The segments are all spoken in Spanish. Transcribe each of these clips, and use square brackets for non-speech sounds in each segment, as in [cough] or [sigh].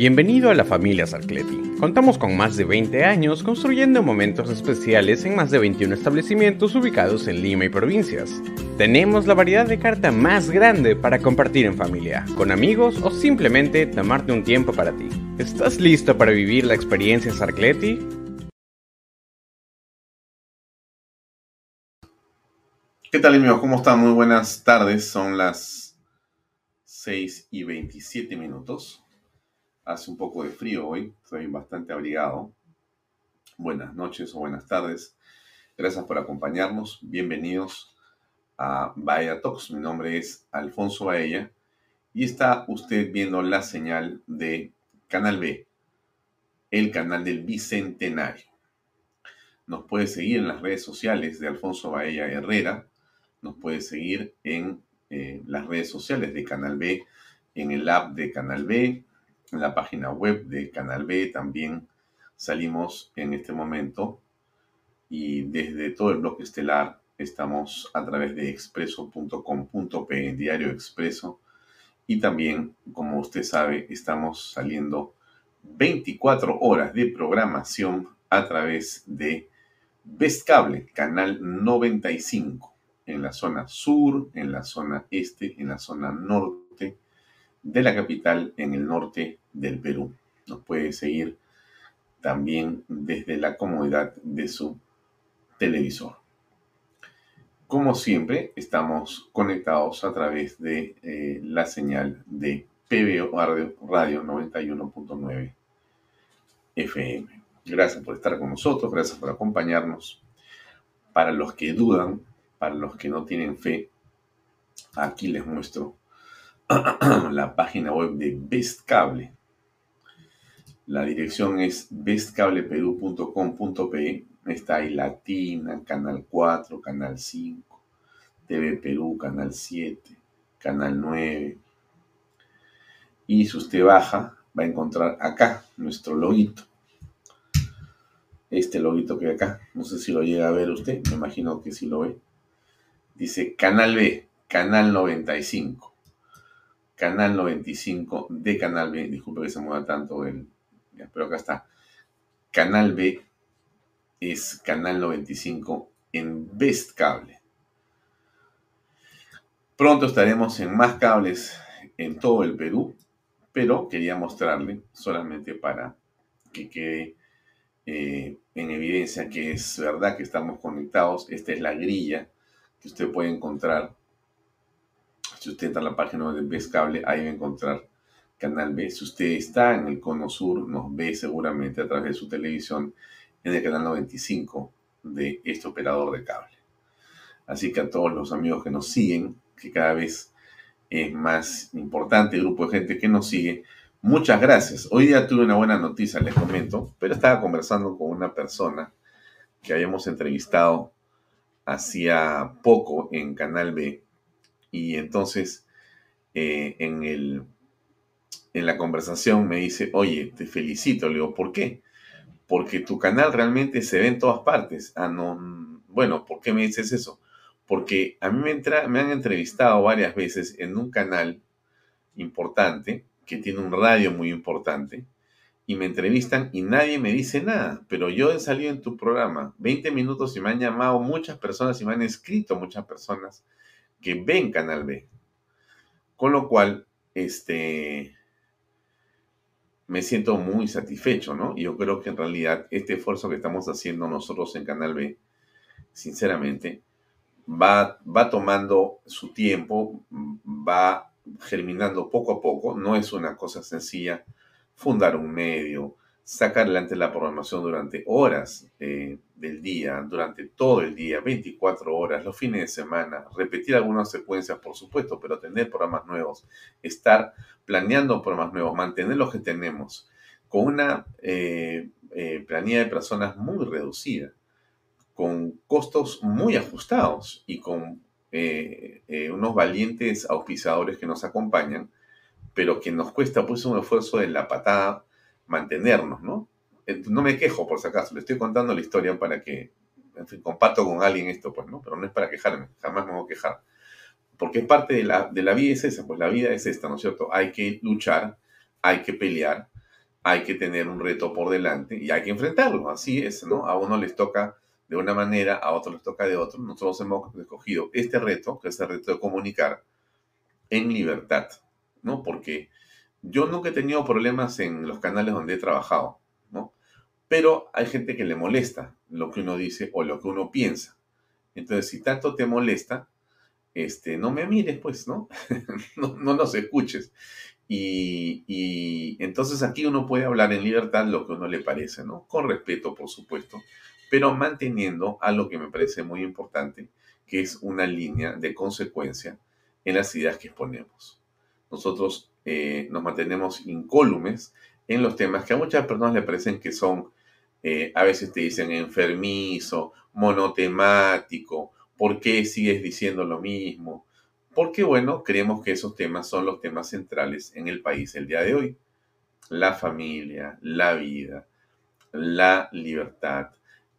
Bienvenido a la familia Sarcleti. Contamos con más de 20 años construyendo momentos especiales en más de 21 establecimientos ubicados en Lima y provincias. Tenemos la variedad de carta más grande para compartir en familia, con amigos o simplemente tomarte un tiempo para ti. ¿Estás listo para vivir la experiencia Sarcleti? ¿Qué tal amigos? ¿Cómo están? Muy buenas tardes. Son las 6 y 27 minutos. Hace un poco de frío hoy, estoy bastante abrigado. Buenas noches o buenas tardes. Gracias por acompañarnos. Bienvenidos a Bahía Talks. Mi nombre es Alfonso Baella y está usted viendo la señal de Canal B, el canal del Bicentenario. Nos puede seguir en las redes sociales de Alfonso Baella Herrera. Nos puede seguir en eh, las redes sociales de Canal B, en el app de Canal B, en la página web de Canal B también salimos en este momento. Y desde todo el bloque estelar estamos a través de expreso.com.p, Diario Expreso, y también, como usted sabe, estamos saliendo 24 horas de programación a través de Best Cable, canal 95, en la zona sur, en la zona este, en la zona norte de la capital, en el norte del Perú. Nos puede seguir también desde la comodidad de su televisor. Como siempre, estamos conectados a través de eh, la señal de PBO Radio 91.9 FM. Gracias por estar con nosotros, gracias por acompañarnos. Para los que dudan, para los que no tienen fe, aquí les muestro [clears throat] la página web de Best Cable. La dirección es bestcableperú.com.pe. Está ahí Latina, Canal 4, Canal 5, TV Perú, Canal 7, Canal 9. Y si usted baja, va a encontrar acá nuestro loguito. Este loguito que hay acá. No sé si lo llega a ver usted. Me imagino que sí lo ve. Dice Canal B, Canal 95. Canal 95 de Canal B. Disculpe que se mueva tanto el, pero acá está. Canal B es Canal 95 en Best Cable. Pronto estaremos en más cables en todo el Perú, pero quería mostrarle solamente para que quede eh, en evidencia que es verdad que estamos conectados. Esta es la grilla que usted puede encontrar. Si usted entra a la página de Best Cable, ahí va a encontrar Canal B. Si usted está en el cono sur, nos ve seguramente a través de su televisión en el canal 95 de este operador de cable. Así que a todos los amigos que nos siguen, que cada vez es más importante el grupo de gente que nos sigue, muchas gracias. Hoy día tuve una buena noticia, les comento, pero estaba conversando con una persona que habíamos entrevistado hacía poco en Canal B y entonces eh, en el en la conversación me dice, oye, te felicito. Le digo, ¿por qué? Porque tu canal realmente se ve en todas partes. Ah, no, bueno, ¿por qué me dices eso? Porque a mí me, me han entrevistado varias veces en un canal importante, que tiene un radio muy importante, y me entrevistan y nadie me dice nada, pero yo he salido en tu programa 20 minutos y me han llamado muchas personas y me han escrito muchas personas que ven Canal B Con lo cual, este, me siento muy satisfecho, ¿no? Y yo creo que en realidad este esfuerzo que estamos haciendo nosotros en Canal B, sinceramente, va, va tomando su tiempo, va germinando poco a poco, no es una cosa sencilla fundar un medio, sacar adelante la programación durante horas eh, del día, durante todo el día, 24 horas, los fines de semana, repetir algunas secuencias, por supuesto, pero tener programas nuevos, estar planeando programas nuevos, mantener los que tenemos, con una eh, eh, planilla de personas muy reducida, con costos muy ajustados y con unos valientes auspiciadores que nos acompañan, pero que nos cuesta pues un esfuerzo de la patada mantenernos, ¿no? No me quejo, por si acaso, le estoy contando la historia para que, en fin, comparto con alguien esto, pues, ¿no? Pero no es para quejarme, jamás me voy a quejar. Porque parte de la, de la vida es esa, pues la vida es esta, ¿no es cierto? Hay que luchar, hay que pelear, hay que tener un reto por delante y hay que enfrentarlo, así es, ¿no? A uno les toca de una manera, a otro les toca de otra. Nosotros hemos escogido este reto, que es el reto de comunicar en libertad, ¿no? Porque yo nunca he tenido problemas en los canales donde he trabajado. Pero hay gente que le molesta lo que uno dice o lo que uno piensa. Entonces, si tanto te molesta, este, no me mires, pues, ¿no? [laughs] no, no nos escuches. Y, y, entonces aquí uno puede hablar en libertad lo que uno le parece, ¿no? Con respeto, por supuesto, pero manteniendo algo que me parece muy importante, que es una línea de consecuencia en las ideas que exponemos. Nosotros eh, nos mantenemos incólumes en los temas que a muchas personas le parecen que son, eh, a veces te dicen enfermizo, monotemático, ¿por qué sigues diciendo lo mismo? Porque, bueno, creemos que esos temas son los temas centrales en el país el día de hoy. La familia, la vida, la libertad,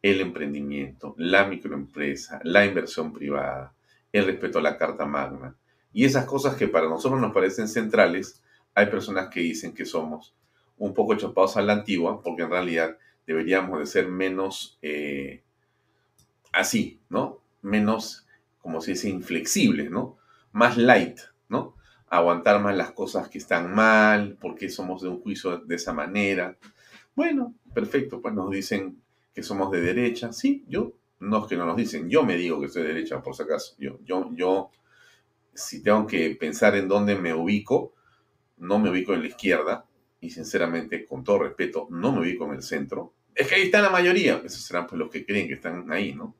el emprendimiento, la microempresa, la inversión privada, el respeto a la Carta Magna, y esas cosas que para nosotros nos parecen centrales, hay personas que dicen que somos un poco chapados a la antigua, porque en realidad deberíamos de ser menos eh, así, ¿no? Menos, como se dice, inflexibles, ¿no? Más light, ¿no? Aguantar más las cosas que están mal, porque somos de un juicio de esa manera. Bueno, perfecto, pues nos dicen que somos de derecha. Sí, yo, no es que no nos dicen, yo me digo que soy de derecha, por si acaso. Yo, yo, yo si tengo que pensar en dónde me ubico, no me ubico en la izquierda y sinceramente, con todo respeto, no me ubico en el centro. Es que ahí está la mayoría, esos serán pues los que creen que están ahí, ¿no?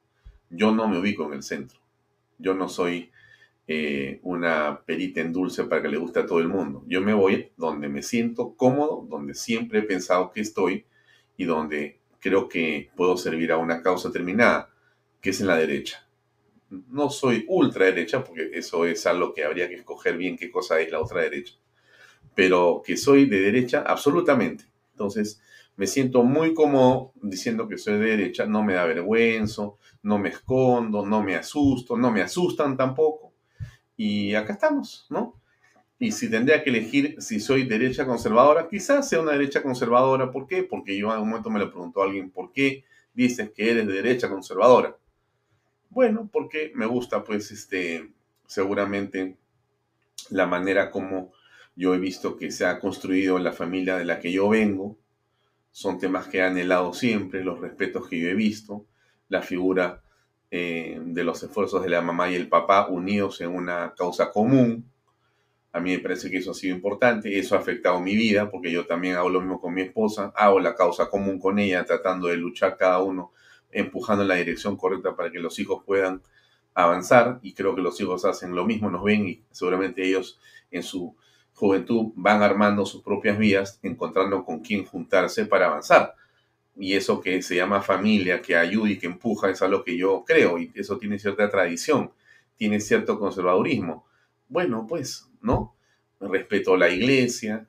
Yo no me ubico en el centro. Yo no soy eh, una perita en dulce para que le guste a todo el mundo. Yo me voy donde me siento cómodo, donde siempre he pensado que estoy y donde creo que puedo servir a una causa determinada, que es en la derecha no soy ultra derecha, porque eso es algo que habría que escoger bien qué cosa es la otra derecha, pero que soy de derecha absolutamente. Entonces, me siento muy cómodo diciendo que soy de derecha, no me da vergüenza, no me escondo, no me asusto, no me asustan tampoco. Y acá estamos, ¿no? Y si tendría que elegir si soy derecha conservadora, quizás sea una derecha conservadora. ¿Por qué? Porque yo en un momento me lo preguntó a alguien, ¿por qué dices que eres de derecha conservadora? Bueno, porque me gusta, pues, este, seguramente la manera como yo he visto que se ha construido la familia de la que yo vengo. Son temas que he anhelado siempre, los respetos que yo he visto, la figura eh, de los esfuerzos de la mamá y el papá unidos en una causa común. A mí me parece que eso ha sido importante, eso ha afectado mi vida, porque yo también hago lo mismo con mi esposa, hago la causa común con ella, tratando de luchar cada uno empujando en la dirección correcta para que los hijos puedan avanzar y creo que los hijos hacen lo mismo, nos ven y seguramente ellos en su juventud van armando sus propias vías, encontrando con quién juntarse para avanzar. Y eso que se llama familia, que ayuda y que empuja, es algo que yo creo y eso tiene cierta tradición, tiene cierto conservadurismo. Bueno, pues, ¿no? Respeto a la iglesia,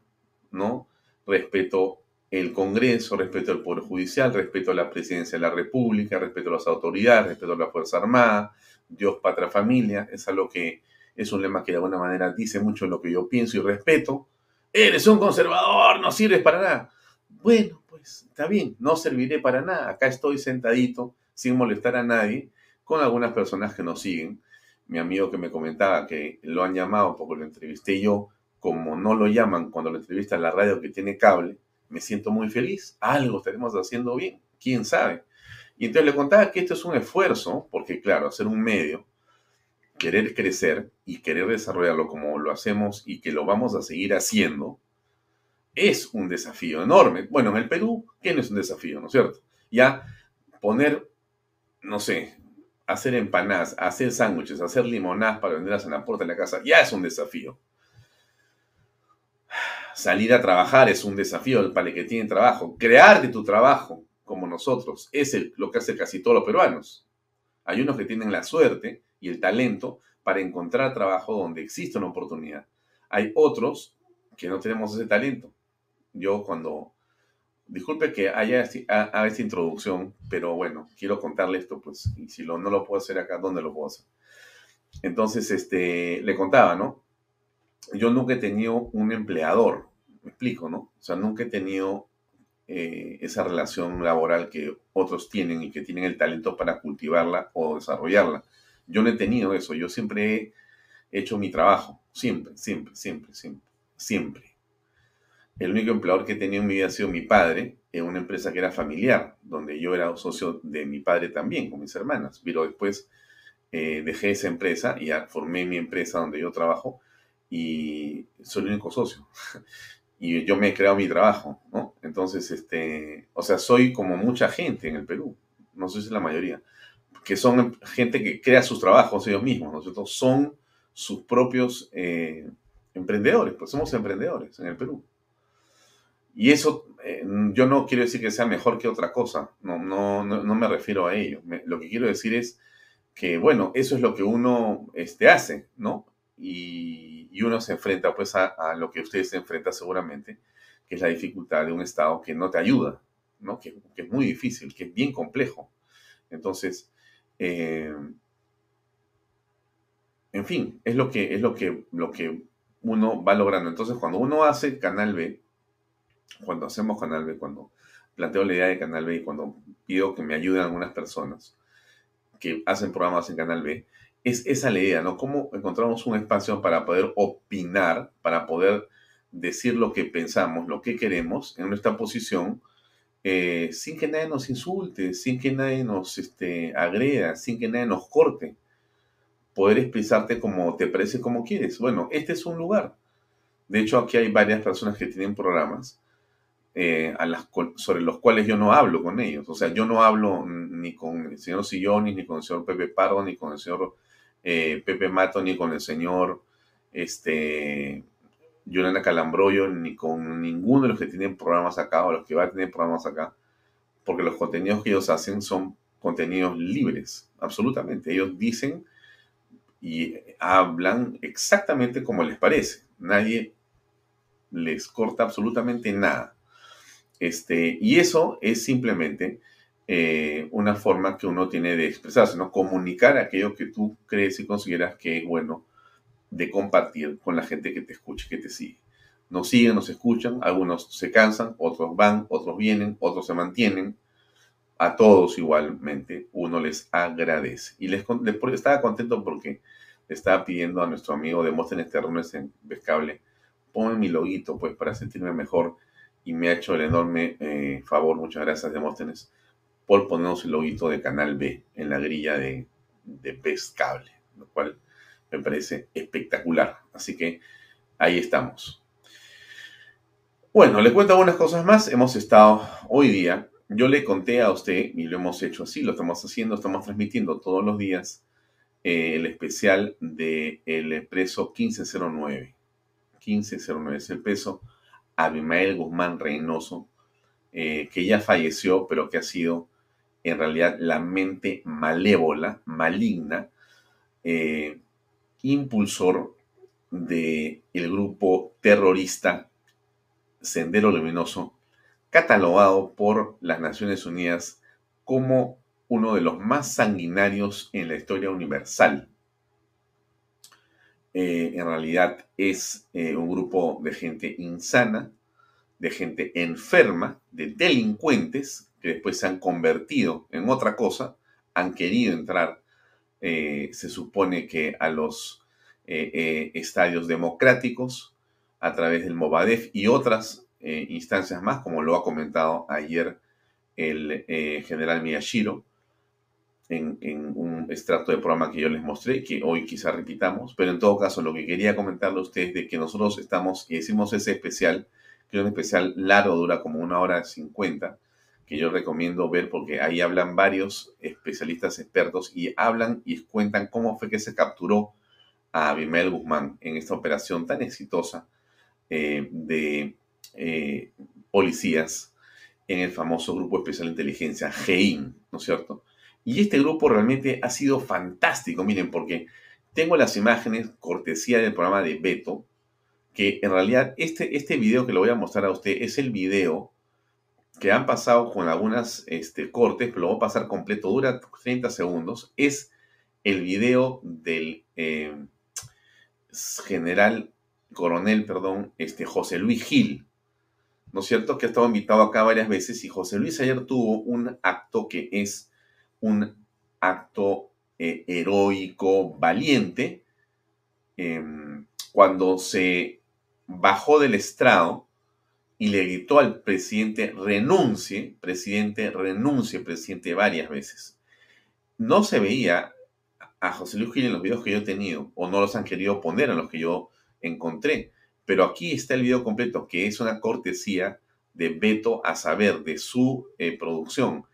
¿no? Respeto el Congreso, respeto al Poder Judicial, respeto a la Presidencia de la República, respeto a las autoridades, respeto a la Fuerza Armada, Dios, patria, familia, es algo que es un lema que de alguna manera dice mucho lo que yo pienso y respeto. Eres un conservador, no sirves para nada. Bueno, pues está bien, no serviré para nada. Acá estoy sentadito, sin molestar a nadie, con algunas personas que nos siguen. mi amigo que me comentaba que lo han llamado porque lo entrevisté yo, como no lo llaman cuando lo entrevista la radio que tiene cable, me siento muy feliz. Algo estaremos haciendo bien, quién sabe. Y entonces le contaba que esto es un esfuerzo, porque claro, hacer un medio, querer crecer y querer desarrollarlo como lo hacemos y que lo vamos a seguir haciendo, es un desafío enorme. Bueno, en el Perú, ¿qué no es un desafío, no es cierto? Ya poner, no sé, hacer empanadas, hacer sándwiches, hacer limonadas para venderlas en la puerta de la casa, ya es un desafío. Salir a trabajar es un desafío para el que tiene trabajo. Crear de tu trabajo, como nosotros, es lo que hace casi todos los peruanos. Hay unos que tienen la suerte y el talento para encontrar trabajo donde existe una oportunidad. Hay otros que no tenemos ese talento. Yo cuando Disculpe que haya esta introducción, pero bueno, quiero contarle esto, pues, y si lo, no lo puedo hacer acá, ¿dónde lo puedo hacer? Entonces, este, le contaba, ¿no? Yo nunca he tenido un empleador, me explico, ¿no? O sea, nunca he tenido eh, esa relación laboral que otros tienen y que tienen el talento para cultivarla o desarrollarla. Yo no he tenido eso, yo siempre he hecho mi trabajo, siempre, siempre, siempre, siempre, siempre. El único empleador que he tenido en mi vida ha sido mi padre, en una empresa que era familiar, donde yo era socio de mi padre también, con mis hermanas. Pero después eh, dejé esa empresa y formé mi empresa donde yo trabajo y soy el único socio. [laughs] y yo me he creado mi trabajo, ¿no? Entonces, este, o sea, soy como mucha gente en el Perú, no sé si es la mayoría, que son gente que crea sus trabajos ellos mismos, nosotros son sus propios eh, emprendedores, pues somos emprendedores en el Perú. Y eso eh, yo no quiero decir que sea mejor que otra cosa, no, no, no, me refiero a ello. lo que quiero decir es que, bueno, eso es lo que uno este, hace, ¿no? Y, y uno se enfrenta pues a, a, lo que ustedes se enfrentan seguramente, que es la dificultad de un Estado que no te ayuda, ¿no? Que, que es muy difícil, que es bien complejo. Entonces, eh, en fin, es lo que, es lo que, lo que uno va logrando. Entonces, cuando uno hace Canal B, cuando hacemos Canal B, cuando planteo la idea de Canal B y cuando pido que me ayuden algunas personas que hacen programas en Canal B, es esa la idea, ¿no? Cómo encontramos un espacio para poder opinar, para poder decir lo que pensamos, lo que queremos en nuestra posición, eh, sin que nadie nos insulte, sin que nadie nos este, agreda, sin que nadie nos corte. Poder expresarte como te parece, como quieres. Bueno, este es un lugar. De hecho, aquí hay varias personas que tienen programas eh, sobre los cuales yo no hablo con ellos. O sea, yo no hablo ni con el señor Sillonis, ni con el señor Pepe Pardo, ni con el señor eh, Pepe Mato, ni con el señor este, Yolanda Calambroyo, ni con ninguno de los que tienen programas acá o los que van a tener programas acá, porque los contenidos que ellos hacen son contenidos libres, absolutamente. Ellos dicen y hablan exactamente como les parece. Nadie les corta absolutamente nada. Este, y eso es simplemente eh, una forma que uno tiene de expresarse, ¿no? Comunicar aquello que tú crees y consideras que es bueno de compartir con la gente que te escucha, que te sigue. Nos siguen, nos escuchan, algunos se cansan, otros van, otros vienen, otros se mantienen. A todos igualmente uno les agradece. Y les, estaba contento porque le estaba pidiendo a nuestro amigo de Demóstenes Terrones en Vescable, ponme mi loguito pues para sentirme mejor y me ha hecho el enorme eh, favor, muchas gracias Demóstenes, por ponernos el loguito de Canal B en la grilla de, de Pescable, lo cual me parece espectacular. Así que ahí estamos. Bueno, le cuento algunas cosas más. Hemos estado hoy día, yo le conté a usted, y lo hemos hecho así, lo estamos haciendo, estamos transmitiendo todos los días eh, el especial del el preso 1509. 1509 es el peso Abimael Guzmán Reynoso, eh, que ya falleció, pero que ha sido en realidad la mente malévola, maligna, eh, impulsor del el grupo terrorista Sendero Luminoso, catalogado por las Naciones Unidas como uno de los más sanguinarios en la historia universal. Eh, en realidad es eh, un grupo de gente insana, de gente enferma, de delincuentes que después se han convertido en otra cosa, han querido entrar eh, se supone que a los eh, eh, estadios democráticos a través del Movadef y otras instancias más, como lo ha comentado ayer el general Miyashiro en, en, un extracto de programa que yo les mostré, que hoy quizá repitamos, pero en todo caso lo que quería comentarle a ustedes de que nosotros estamos y hicimos ese especial, que es un especial largo, dura como una hora cincuenta, que yo recomiendo ver porque ahí hablan varios especialistas expertos y hablan y cuentan cómo fue que se capturó a Abimael Guzmán en esta operación tan exitosa eh, de eh, policías en el famoso Grupo Especial de Inteligencia, GEIN, ¿no es cierto? Y este grupo realmente ha sido fantástico, miren, porque tengo las imágenes cortesía del programa de Beto, que en realidad este, este video que le voy a mostrar a usted es el video que han pasado con algunas este, cortes, pero lo voy a pasar completo, dura 30 segundos, es el video del eh, general, coronel, perdón, este, José Luis Gil, ¿no es cierto? Que ha estado invitado acá varias veces y José Luis ayer tuvo un acto que es un acto eh, heroico, valiente, em, cuando se bajó del estrado y le gritó al presidente renuncie, presidente renuncie, presidente varias veces. No se veía a José Luis Gil en los videos que yo he tenido, o no los han querido poner en los que yo encontré, pero aquí está el video completo, que es una cortesía de Beto a saber de su eh, producción.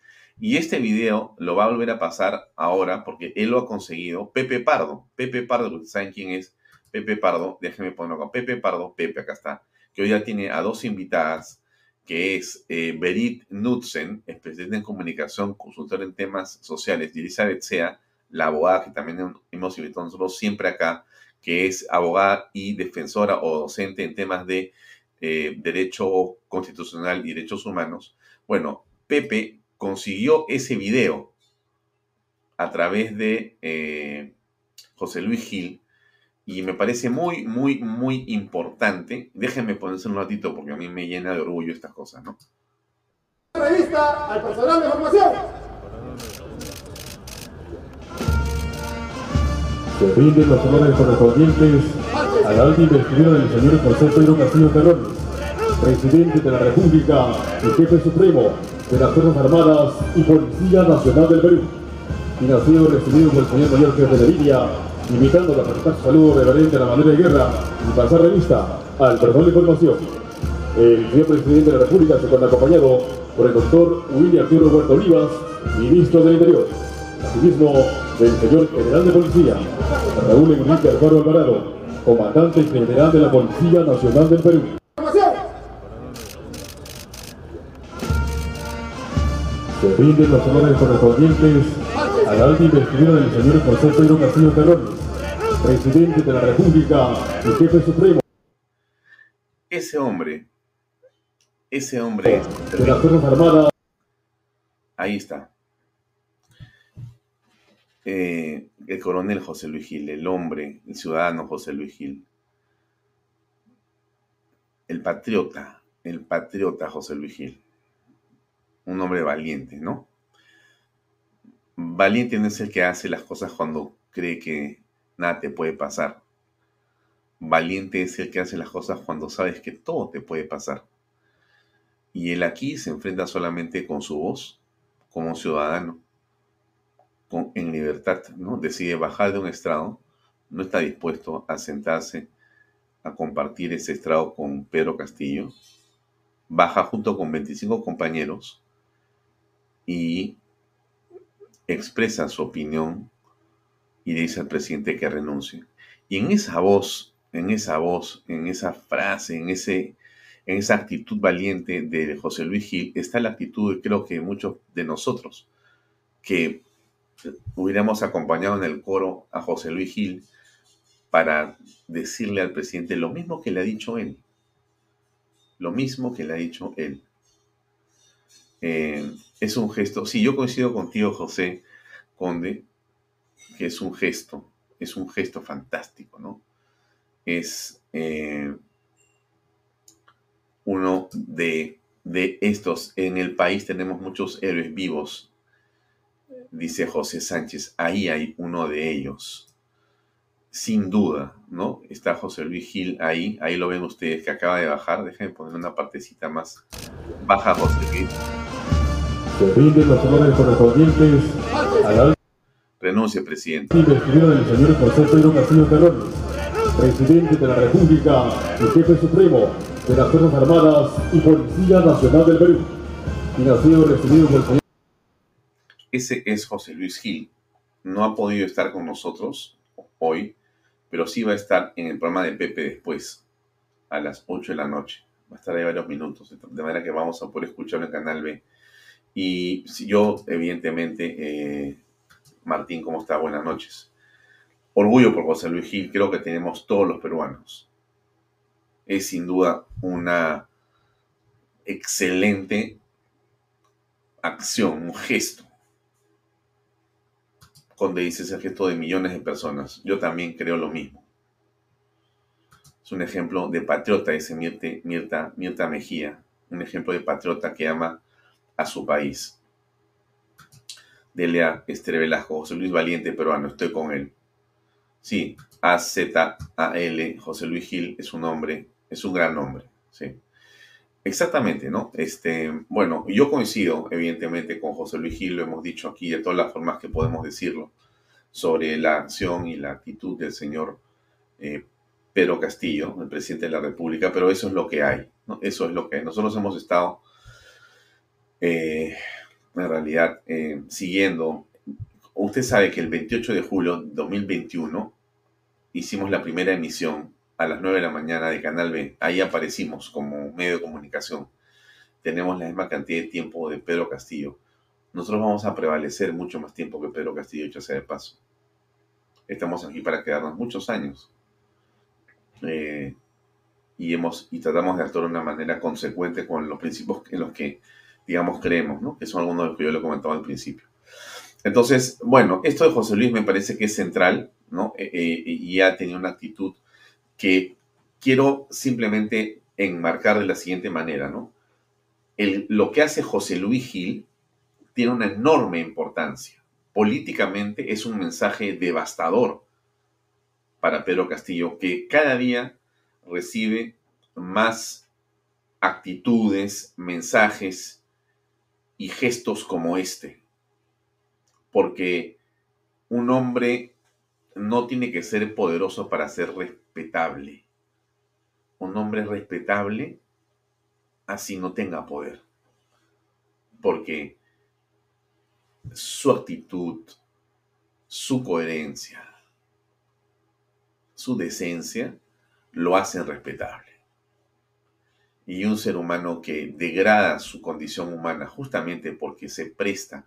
Y este video lo va a volver a pasar ahora porque él lo ha conseguido. Pepe Pardo, Pepe Pardo, ¿saben quién es? Pepe Pardo, déjenme ponerlo acá. Pepe Pardo, Pepe, acá está que hoy ya tiene a dos invitadas, que es eh, Berit Knudsen, especialista en comunicación, consultora en temas sociales, y Elizabeth Sea, la abogada que también hemos invitado nosotros siempre acá, que es abogada y defensora o docente en temas de eh, derecho constitucional y derechos humanos. Bueno, Pepe consiguió ese video a través de eh, José Luis Gil, y me parece muy, muy, muy importante. Déjenme ponerse un ratito porque a mí me llena de orgullo estas cosas, ¿no? Revista al personal de formación. Se rinden los honores correspondientes a la alta investidura del señor José Pedro Castillo Terrón, presidente de la República y jefe supremo de las Fuerzas Armadas y Policía Nacional del Perú, y nacido recibido por el señor mayor jefe de Lidia, invitando a prestar su saludo reverente a la manera de guerra y pasar revista al personal de información. El señor presidente de la República se encuentra acompañado por el doctor William Arturo Huerta Olivas, ministro del Interior. Asimismo, del señor general de policía, Raúl Enrique Alfaro Alvarado, comandante general de la Policía Nacional del Perú. Se rinden los honores correspondientes a la alta investidura del señor José Pedro Castillo Terrón, presidente de la República y jefe supremo. Ese hombre, ese hombre de las Fuerzas Armadas. Ahí está. Eh, el coronel José Luis Gil, el hombre, el ciudadano José Luis Gil. El patriota, el patriota José Luis Gil. Un hombre valiente, ¿no? Valiente no es el que hace las cosas cuando cree que nada te puede pasar. Valiente es el que hace las cosas cuando sabes que todo te puede pasar. Y él aquí se enfrenta solamente con su voz, como ciudadano, con, en libertad, ¿no? Decide bajar de un estrado, no está dispuesto a sentarse a compartir ese estrado con Pedro Castillo, baja junto con 25 compañeros y expresa su opinión y dice al presidente que renuncie. Y en esa voz, en esa voz, en esa frase, en, ese, en esa actitud valiente de José Luis Gil, está la actitud, creo que muchos de nosotros, que hubiéramos acompañado en el coro a José Luis Gil para decirle al presidente lo mismo que le ha dicho él. Lo mismo que le ha dicho él. Eh, es un gesto. Sí, yo coincido contigo, José Conde, que es un gesto, es un gesto fantástico, ¿no? Es eh, uno de, de estos. En el país tenemos muchos héroes vivos Dice José Sánchez, ahí hay uno de ellos. Sin duda, ¿no? Está José Luis Gil ahí, ahí lo ven ustedes que acaba de bajar. Déjenme poner una partecita más. Baja José Luis. Se rinden los honores correspondientes al Renuncia, presidente. investidura del señor José Pedro Castillo Terrones, presidente de la República y jefe supremo de las Fuerzas Armadas y Policía Nacional del Perú. Y nacido recibido por el señor Ese es José Luis Gil. No ha podido estar con nosotros hoy, pero sí va a estar en el programa de Pepe después, a las 8 de la noche. Va a estar ahí varios minutos, de manera que vamos a poder escuchar en Canal B. Y yo, evidentemente, eh, Martín, ¿cómo está? Buenas noches. Orgullo por José Luis Gil, creo que tenemos todos los peruanos. Es sin duda una excelente acción, un gesto. Conde dice ese gesto de millones de personas. Yo también creo lo mismo. Es un ejemplo de patriota ese Mirta, Mirta, Mirta Mejía. Un ejemplo de patriota que ama a su país. Delia Esther Velasco, José Luis Valiente, peruano, estoy con él. Sí, A-Z-A-L, José Luis Gil es un hombre, es un gran hombre, sí. Exactamente, ¿no? Este, bueno, yo coincido, evidentemente, con José Luis Gil, lo hemos dicho aquí de todas las formas que podemos decirlo, sobre la acción y la actitud del señor eh, Pedro Castillo, el presidente de la República, pero eso es lo que hay. Eso es lo que hay. Nosotros hemos estado, eh, en realidad, eh, siguiendo. Usted sabe que el 28 de julio de 2021 hicimos la primera emisión a las 9 de la mañana de Canal B. Ahí aparecimos como medio de comunicación. Tenemos la misma cantidad de tiempo de Pedro Castillo. Nosotros vamos a prevalecer mucho más tiempo que Pedro Castillo, hecho sea de paso. Estamos aquí para quedarnos muchos años. Eh, y, hemos, y tratamos de actuar de una manera consecuente con los principios en los que, digamos, creemos, ¿no? que son algunos de los que yo le comentaba al principio. Entonces, bueno, esto de José Luis me parece que es central, ¿no? Eh, eh, y ha tenido una actitud que quiero simplemente enmarcar de la siguiente manera, ¿no? El, lo que hace José Luis Gil tiene una enorme importancia. Políticamente es un mensaje devastador para Pedro Castillo, que cada día recibe más actitudes, mensajes y gestos como este. Porque un hombre no tiene que ser poderoso para ser respetable. Un hombre respetable así no tenga poder. Porque su actitud, su coherencia, su decencia lo hacen respetable. Y un ser humano que degrada su condición humana justamente porque se presta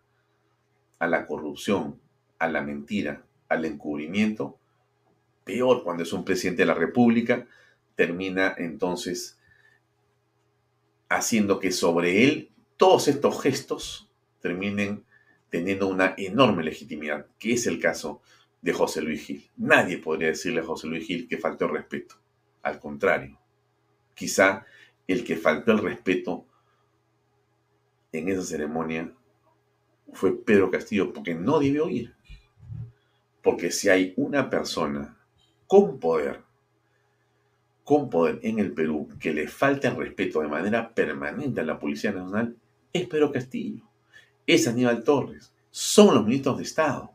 a la corrupción, a la mentira, al encubrimiento, peor cuando es un presidente de la República, termina entonces haciendo que sobre él todos estos gestos terminen teniendo una enorme legitimidad, que es el caso de José Luis Gil. Nadie podría decirle a José Luis Gil que faltó respeto. Al contrario, quizá el que faltó el respeto en esa ceremonia fue Pedro Castillo, porque no debió ir. Porque si hay una persona con poder, con poder en el Perú, que le falta el respeto de manera permanente a la Policía Nacional, es Pedro Castillo, es Aníbal Torres, son los ministros de Estado.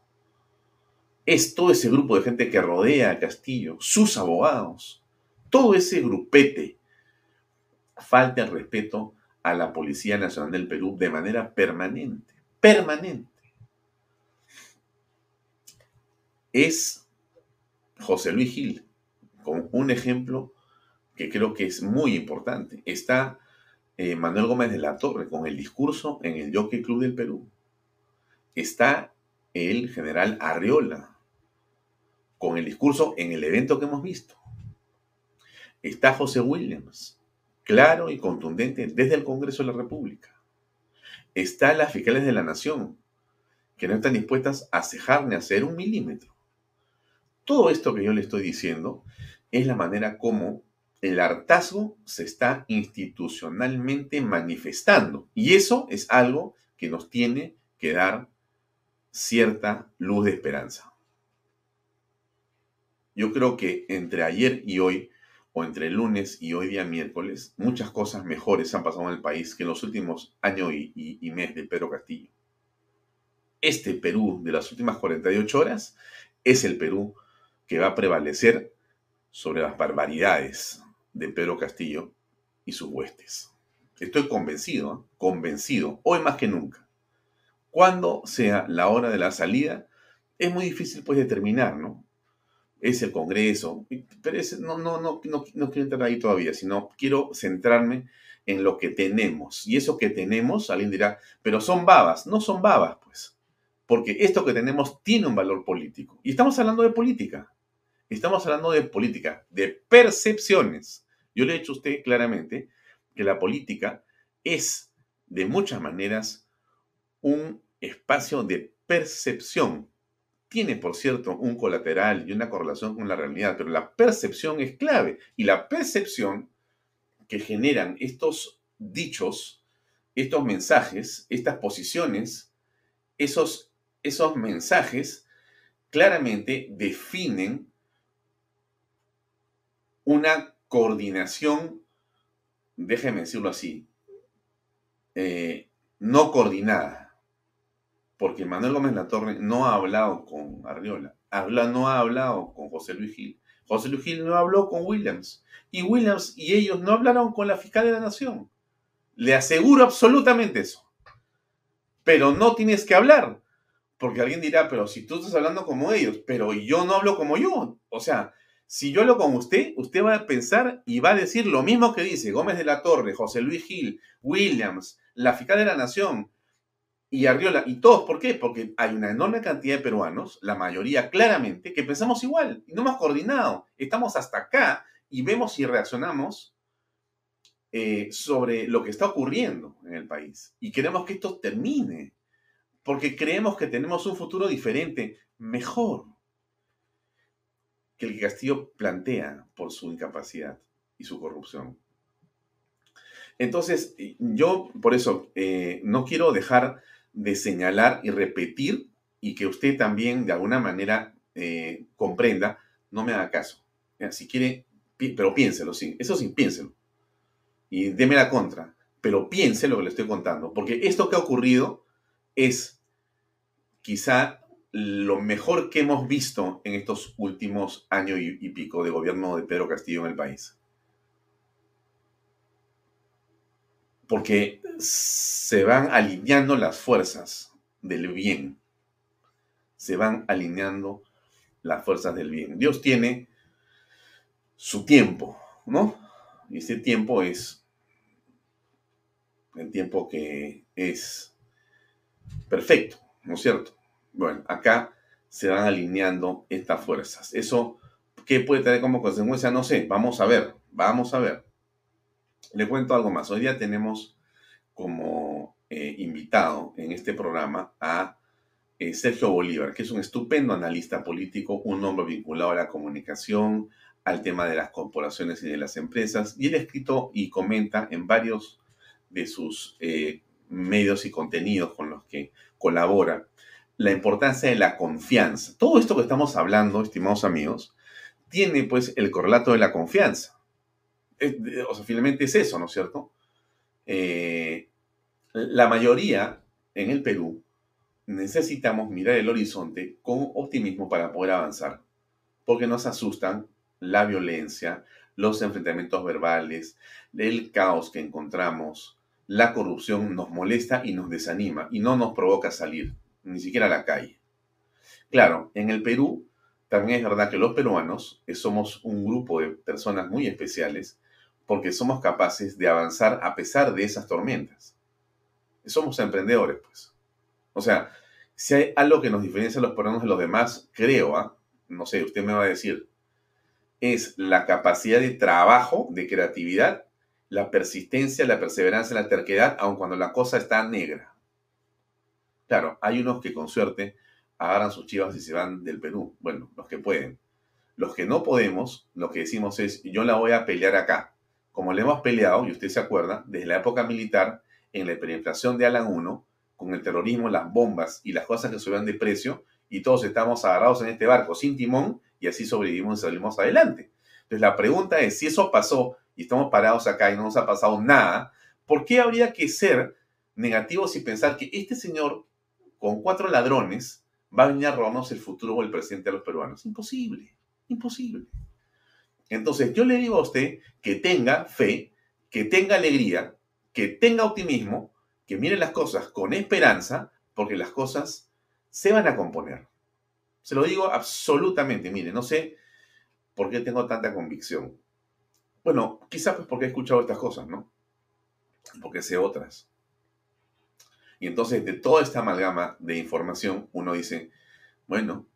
Es todo ese grupo de gente que rodea a Castillo, sus abogados, todo ese grupete. Falta el respeto a la Policía Nacional del Perú de manera permanente, permanente. es José Luis Gil, con un ejemplo que creo que es muy importante. Está eh, Manuel Gómez de la Torre con el discurso en el Jockey Club del Perú. Está el general Arriola con el discurso en el evento que hemos visto. Está José Williams, claro y contundente desde el Congreso de la República. Está las fiscales de la Nación, que no están dispuestas a cejar ni a hacer un milímetro. Todo esto que yo le estoy diciendo es la manera como el hartazgo se está institucionalmente manifestando. Y eso es algo que nos tiene que dar cierta luz de esperanza. Yo creo que entre ayer y hoy, o entre el lunes y hoy día miércoles, muchas cosas mejores han pasado en el país que en los últimos años y, mes de Pedro Castillo. Este Perú de las últimas 48 horas es el Perú que va a prevalecer sobre las barbaridades de Pedro Castillo y sus huestes. Estoy convencido, ¿eh? convencido, hoy más que nunca. Cuando sea la hora de la salida, es muy difícil pues determinar, ¿no? Es el Congreso, pero no, no, no, no, no quiero entrar ahí todavía, sino quiero centrarme en lo que tenemos. Y eso que tenemos, alguien dirá, pero son babas. No son babas, pues. Porque esto que tenemos tiene un valor político. Y estamos hablando de política. Estamos hablando de política, de percepciones. Yo le he dicho a usted claramente que la política es, de muchas maneras, un espacio de percepción. Tiene, por cierto, un colateral y una correlación con la realidad, pero la percepción es clave. Y la percepción que generan estos dichos, estos mensajes, estas posiciones, esos, esos mensajes claramente definen una coordinación déjeme decirlo así, eh, no coordinada, porque Manuel Gómez Latorre no ha hablado con Arriola, habla, no ha hablado con José Luis Gil, José Luis Gil no habló con Williams, y Williams y ellos no hablaron con la fiscal de la Nación. Le aseguro absolutamente eso. Pero no tienes que hablar, porque alguien dirá, pero si tú estás hablando como ellos, pero yo no hablo como yo. O sea, si yo lo con usted, usted va a pensar y va a decir lo mismo que dice Gómez de la Torre, José Luis Gil, Williams, la fiscal de la Nación y Arriola y todos. ¿Por qué? Porque hay una enorme cantidad de peruanos, la mayoría claramente, que pensamos igual y no hemos coordinado. Estamos hasta acá y vemos y reaccionamos eh, sobre lo que está ocurriendo en el país. Y queremos que esto termine, porque creemos que tenemos un futuro diferente, mejor que el Castillo plantea por su incapacidad y su corrupción. Entonces, yo por eso eh, no quiero dejar de señalar y repetir y que usted también de alguna manera eh, comprenda, no me haga caso. Si quiere, pero piénselo, sí, eso sí, piénselo. Y deme la contra, pero piense lo que le estoy contando, porque esto que ha ocurrido es quizá lo mejor que hemos visto en estos últimos años y, pico de gobierno de Pedro Castillo en el país. Porque se van alineando las fuerzas del bien. Se van alineando las fuerzas del bien. Dios tiene su tiempo, ¿no? Y ese tiempo es el tiempo que es perfecto, ¿no es cierto? Bueno, acá se van alineando estas fuerzas. Eso, ¿qué puede tener como consecuencia? No sé, vamos a ver, vamos a ver. Le cuento algo más. Hoy día tenemos como eh, invitado en este programa a eh, Sergio Bolívar, que es un estupendo analista político, un hombre vinculado a la comunicación, al tema de las corporaciones y de las empresas, y él ha escrito y comenta en varios de sus eh, medios y contenidos con los que colabora la importancia de la confianza. Todo esto que estamos hablando, estimados amigos, tiene pues el correlato de la confianza. O sea, finalmente es eso, ¿no es cierto? Eh, la mayoría en el Perú necesitamos mirar el horizonte con optimismo para poder avanzar, porque nos asustan la violencia, los enfrentamientos verbales, el caos que encontramos, la corrupción nos molesta y nos desanima y no nos provoca salir ni siquiera a la calle. Claro, en el Perú también es verdad que los peruanos somos un grupo de personas muy especiales porque somos capaces de avanzar a pesar de esas tormentas. Somos emprendedores, pues. O sea, si hay algo que nos diferencia a los peruanos de los demás, creo, ¿ah? no sé, usted me va a decir, es la capacidad de trabajo, de creatividad, la persistencia, la perseverancia, la terquedad, aun cuando la cosa está negra. Claro, hay unos que con suerte agarran sus chivas y se van del Perú. Bueno, los que pueden. Los que no podemos, lo que decimos es, yo la voy a pelear acá. Como le hemos peleado, y usted se acuerda, desde la época militar, en la hiperinflación de Alan 1, con el terrorismo, las bombas y las cosas que subían de precio, y todos estamos agarrados en este barco sin timón y así sobrevivimos y salimos adelante. Entonces la pregunta es, si eso pasó y estamos parados acá y no nos ha pasado nada, ¿por qué habría que ser negativos y pensar que este señor con cuatro ladrones va a venir a robarnos el futuro o el presente a los peruanos? Imposible, imposible. Entonces yo le digo a usted que tenga fe, que tenga alegría, que tenga optimismo, que mire las cosas con esperanza, porque las cosas se van a componer. Se lo digo absolutamente, mire, no sé por qué tengo tanta convicción. Bueno, quizás pues porque he escuchado estas cosas, ¿no? Porque sé otras. Y entonces de toda esta amalgama de información, uno dice, bueno,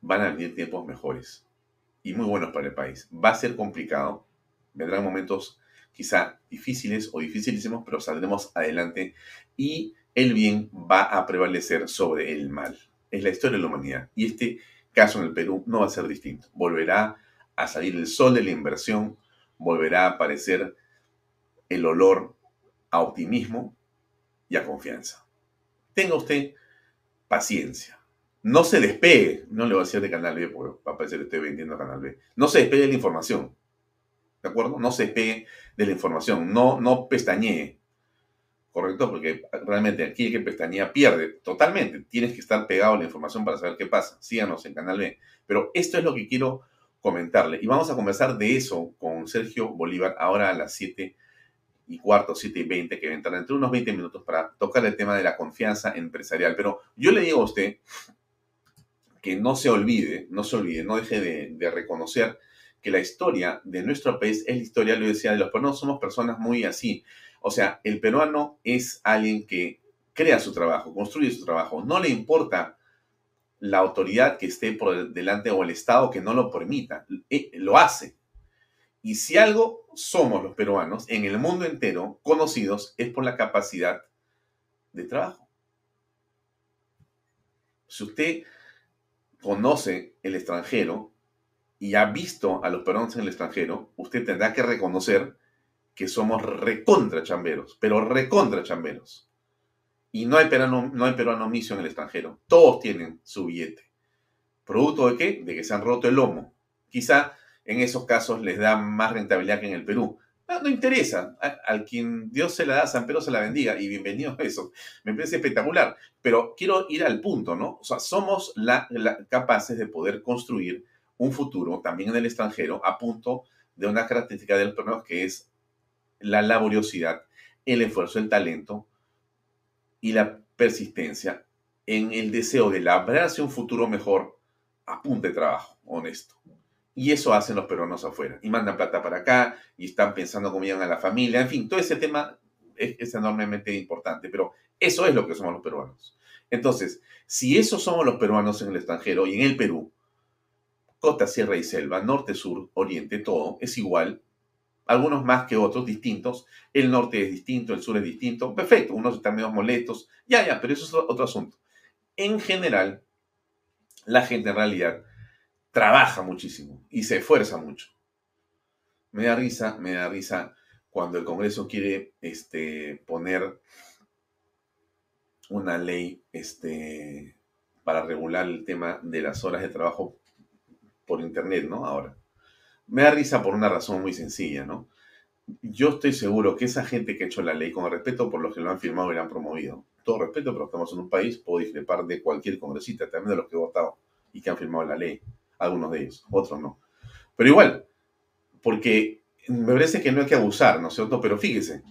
van a venir tiempos mejores y muy buenos para el país. Va a ser complicado, vendrán momentos quizá difíciles o dificilísimos, pero saldremos adelante y el bien va a prevalecer sobre el mal. Es la historia de la humanidad. Y este caso en el Perú no va a ser distinto. Volverá a salir el sol de la inversión, volverá a aparecer el olor a optimismo y a confianza. Tenga usted paciencia. No se despegue, no le voy a decir de Canal B, porque va a parecer que estoy vendiendo Canal B. No se despegue de la información. ¿De acuerdo? No se despegue de la información. No, no pestañee. ¿Correcto? Porque realmente aquí el que pestañea pierde totalmente. Tienes que estar pegado a la información para saber qué pasa. Síganos en Canal B. Pero esto es lo que quiero comentarle. Y vamos a conversar de eso con Sergio Bolívar ahora a las 7 y cuarto, 7 y 20, que vendrán entre unos 20 minutos para tocar el tema de la confianza empresarial. Pero yo le digo a usted que no se olvide, no se olvide, no deje de, reconocer que la historia de nuestro país es la historia, lo decía, de los peruanos somos personas muy así. O sea, el peruano es alguien que crea su trabajo, construye su trabajo, no le importa la autoridad que esté por delante o el Estado que no lo permita, eh, lo hace. Y si algo somos los peruanos en el mundo entero conocidos es por la capacidad de trabajo. Si usted conoce el extranjero y ha visto a los peruanos en el extranjero, usted tendrá que reconocer que somos recontra chamberos, pero recontra chamberos. Y no hay peruano, no hay peruano en el extranjero. Todos tienen su billete. ¿Producto de qué? De que se han roto el lomo. Quizá en esos casos les da más rentabilidad que en el Perú. No, interesa. Al quien Dios se la da, San Pedro se la bendiga. Y bienvenido a eso. Me parece espectacular. Pero quiero ir al punto, ¿no? O sea, somos capaces de poder construir un futuro también en el extranjero a punto de una característica del peruano que es la laboriosidad, el esfuerzo, el talento y la persistencia en el deseo de labrarse un futuro mejor a punto de trabajo honesto. Y eso hacen los peruanos afuera. Y mandan plata para acá y están pensando cómo llegan a la familia. En fin, todo ese tema es, enormemente importante. Pero eso es lo que somos los peruanos. Entonces, si eso somos los peruanos en el extranjero y en el Perú, costa, sierra y selva, norte, sur, oriente, todo es igual. Algunos más que otros, distintos. El norte es distinto, el sur es distinto. Perfecto, unos están medio molestos. Ya, ya, pero eso es otro asunto. En general, la gente en realidad trabaja muchísimo y se esfuerza mucho. Me da risa, me da risa cuando el Congreso quiere este, poner una ley este, para regular el tema de las horas de trabajo por Internet, ¿no? Ahora. Me da risa por una razón muy sencilla, ¿no? Yo estoy seguro que esa gente que ha hecho la ley, con el respeto por los que lo han firmado y lo han promovido, todo respeto, pero estamos en un país, puedo discrepar de cualquier congresista, también de los que he votado y que han firmado la ley algunos de ellos, otros no. Pero igual, porque me parece que no hay que abusar, ¿no es cierto? Pero fíjese,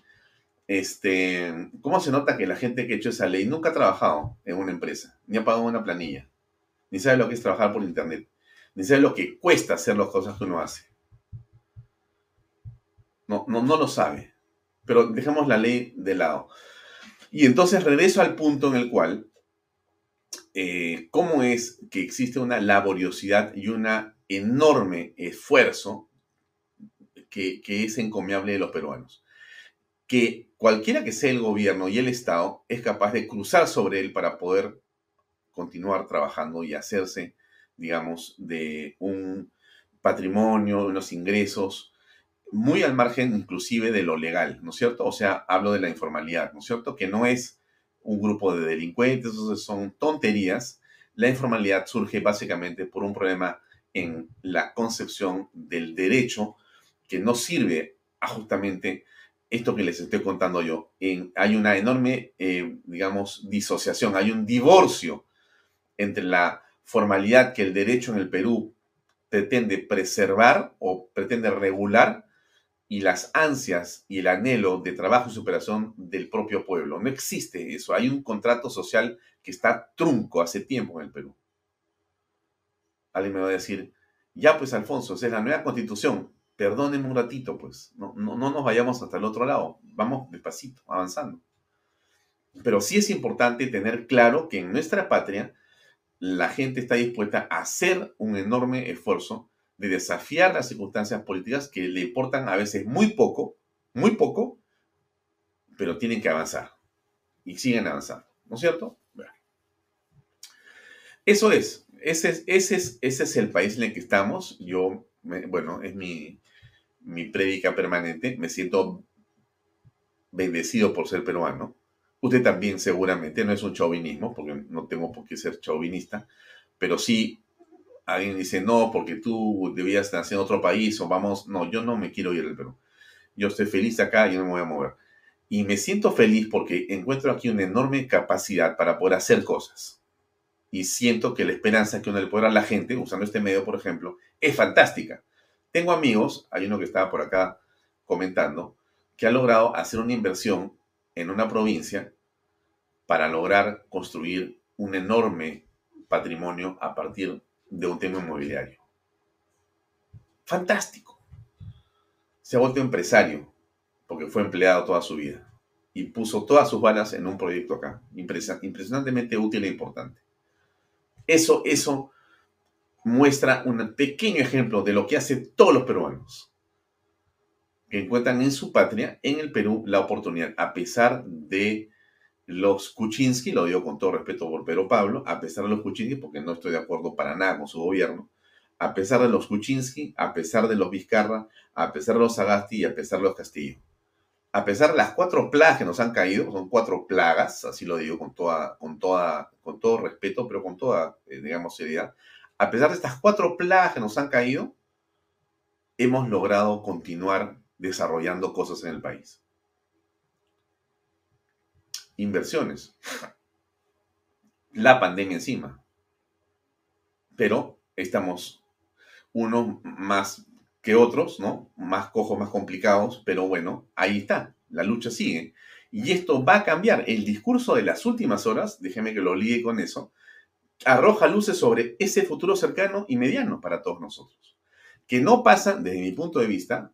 este, ¿cómo se nota que la gente que ha hecho esa ley nunca ha trabajado en una empresa, ni ha pagado una planilla, ni sabe lo que es trabajar por internet, ni sabe lo que cuesta hacer las cosas que uno hace? No, no, no lo sabe. Pero dejamos la ley de lado. Y entonces regreso al punto en el cual eh, cómo es que existe una laboriosidad y un enorme esfuerzo que, es encomiable de los peruanos. Que cualquiera que sea el gobierno y el Estado es capaz de cruzar sobre él para poder continuar trabajando y hacerse, digamos, de un patrimonio, de unos ingresos muy al margen inclusive de lo legal, ¿no es cierto? O sea, hablo de la informalidad, ¿no es cierto? Que no es un grupo de delincuentes, son tonterías. La informalidad surge básicamente por un problema en la concepción del derecho que no sirve a justamente esto que les estoy contando yo. hay una enorme, eh, digamos, disociación, hay un divorcio entre la formalidad que el derecho en el Perú pretende preservar o pretende regular y las ansias y el anhelo de trabajo y superación del propio pueblo. No existe eso. Hay un contrato social que está trunco hace tiempo en el Perú. Alguien me va a decir, ya pues Alfonso, es la nueva constitución. Perdónenme un ratito, pues. No, no, no nos vayamos hasta el otro lado. Vamos despacito, avanzando. Pero sí es importante tener claro que en nuestra patria la gente está dispuesta a hacer un enorme esfuerzo de desafiar las circunstancias políticas que le importan a veces muy poco, muy poco, pero tienen que avanzar. Y siguen avanzando, ¿no es cierto? Eso es, ese es, ese es, ese es el país en el que estamos. Yo, bueno, es mi, mi prédica permanente. Me siento bendecido por ser peruano. Usted también seguramente, no es un chauvinismo, porque no tengo por qué ser chauvinista, pero sí alguien dice, no, porque tú debías nacer en otro país o vamos, no, yo no me quiero ir del Perú. Yo estoy feliz acá y no me voy a mover. Y me siento feliz porque encuentro aquí una enorme capacidad para poder hacer cosas. Y siento que la esperanza que uno le puede dar a la gente, usando este medio, por ejemplo, es fantástica. Tengo amigos, hay uno que estaba por acá comentando, que ha logrado hacer una inversión en una provincia para lograr construir un enorme patrimonio a partir de un tema inmobiliario. Fantástico. Se ha vuelto empresario porque fue empleado toda su vida y puso todas sus balas en un proyecto acá, impresionantemente útil e importante. Eso, eso muestra un pequeño ejemplo de lo que hacen todos los peruanos, que encuentran en su patria, en el Perú, la oportunidad, a pesar de los Kuczynski, lo digo con todo respeto por Pedro Pablo, a pesar de los Kuczynski, porque no estoy de acuerdo para nada con su gobierno, a pesar de los Kuczynski, a pesar de los Vizcarra, a pesar de los Sagasti y a pesar de los Castillo. A pesar de las cuatro plagas que nos han caído, son cuatro plagas, así lo digo con, toda, con, toda, con todo respeto, pero con toda, eh, digamos, seriedad. A pesar de estas cuatro plagas que nos han caído, hemos logrado continuar desarrollando cosas en el país inversiones. La pandemia encima. Pero estamos unos más que otros, ¿no? Más cojos, más complicados, pero bueno, ahí está, la lucha sigue. Y esto va a cambiar. El discurso de las últimas horas, déjeme que lo ligue con eso, arroja luces sobre ese futuro cercano y mediano para todos nosotros. Que no pasa, desde mi punto de vista,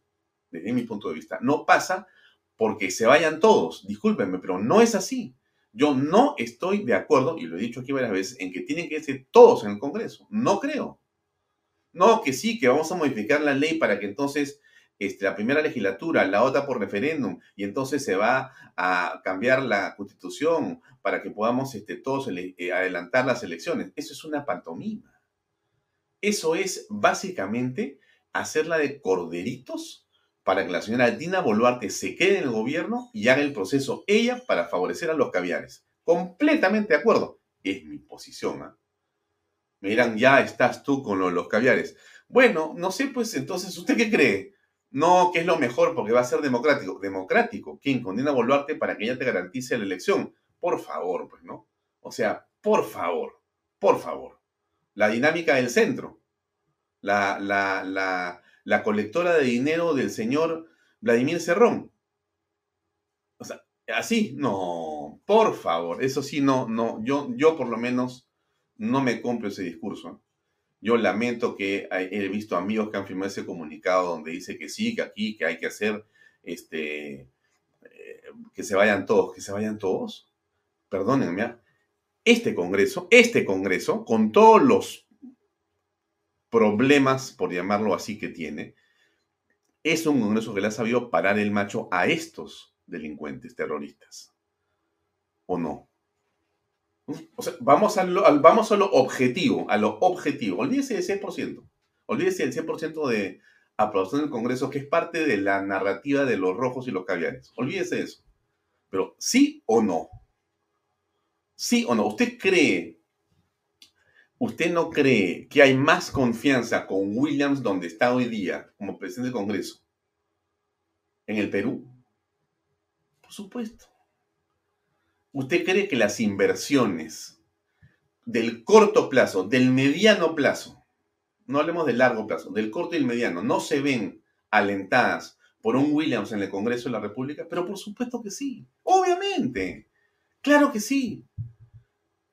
desde mi punto de vista, no pasa porque se vayan todos. Discúlpenme, pero no es así. Yo no estoy de acuerdo, y lo he dicho aquí varias veces, en que tienen que irse todos en el Congreso. No creo. No, que sí, que vamos a modificar la ley para que entonces este, la primera legislatura la otra por referéndum y entonces se va a cambiar la constitución para que podamos este, todos eh, adelantar las elecciones. Eso es una pantomima. Eso es básicamente hacerla de corderitos para que la señora Dina Boluarte se quede en el gobierno y haga el proceso ella para favorecer a los caviares. Completamente de acuerdo. Es mi posición. ¿ah? Me dirán, ya estás tú con los caviares. Bueno, no sé, pues entonces, ¿usted qué cree? No, que es lo mejor porque va a ser democrático. ¿Democrático? ¿Quién? Con Dina Boluarte para que ella te garantice la elección. Por favor, pues, ¿no? O sea, por favor, por favor. La dinámica del centro. La, la, la, la colectora de dinero del señor Vladimir Cerrón. O sea, así, no, por favor, eso sí, no, no, yo, yo por lo menos no me compro ese discurso. Yo lamento que he visto amigos que han firmado ese comunicado donde dice que sí, que aquí, que hay que hacer, este, eh, que se vayan todos, que se vayan todos. Perdónenme, ¿ah? este Congreso, este Congreso, con todos los problemas, por llamarlo así, que tiene, es un Congreso que le ha sabido parar el macho a estos delincuentes terroristas. ¿O no? O sea, vamos a lo, vamos a lo objetivo, a lo objetivo. Olvídese del 100%. Olvídese del 100% de aprobación del Congreso, que es parte de la narrativa de los rojos y los caviares. Olvídese de eso. Pero sí o no. ¿Sí o no? ¿Usted cree, usted no cree que hay más confianza con Williams donde está hoy día como presidente del Congreso en el Perú? Por supuesto. ¿Usted cree que las inversiones del corto plazo, del mediano plazo, no hablemos del largo plazo, del corto y el mediano, no se ven alentadas por un Williams en el Congreso de la República? Pero por supuesto que sí, obviamente, claro que sí.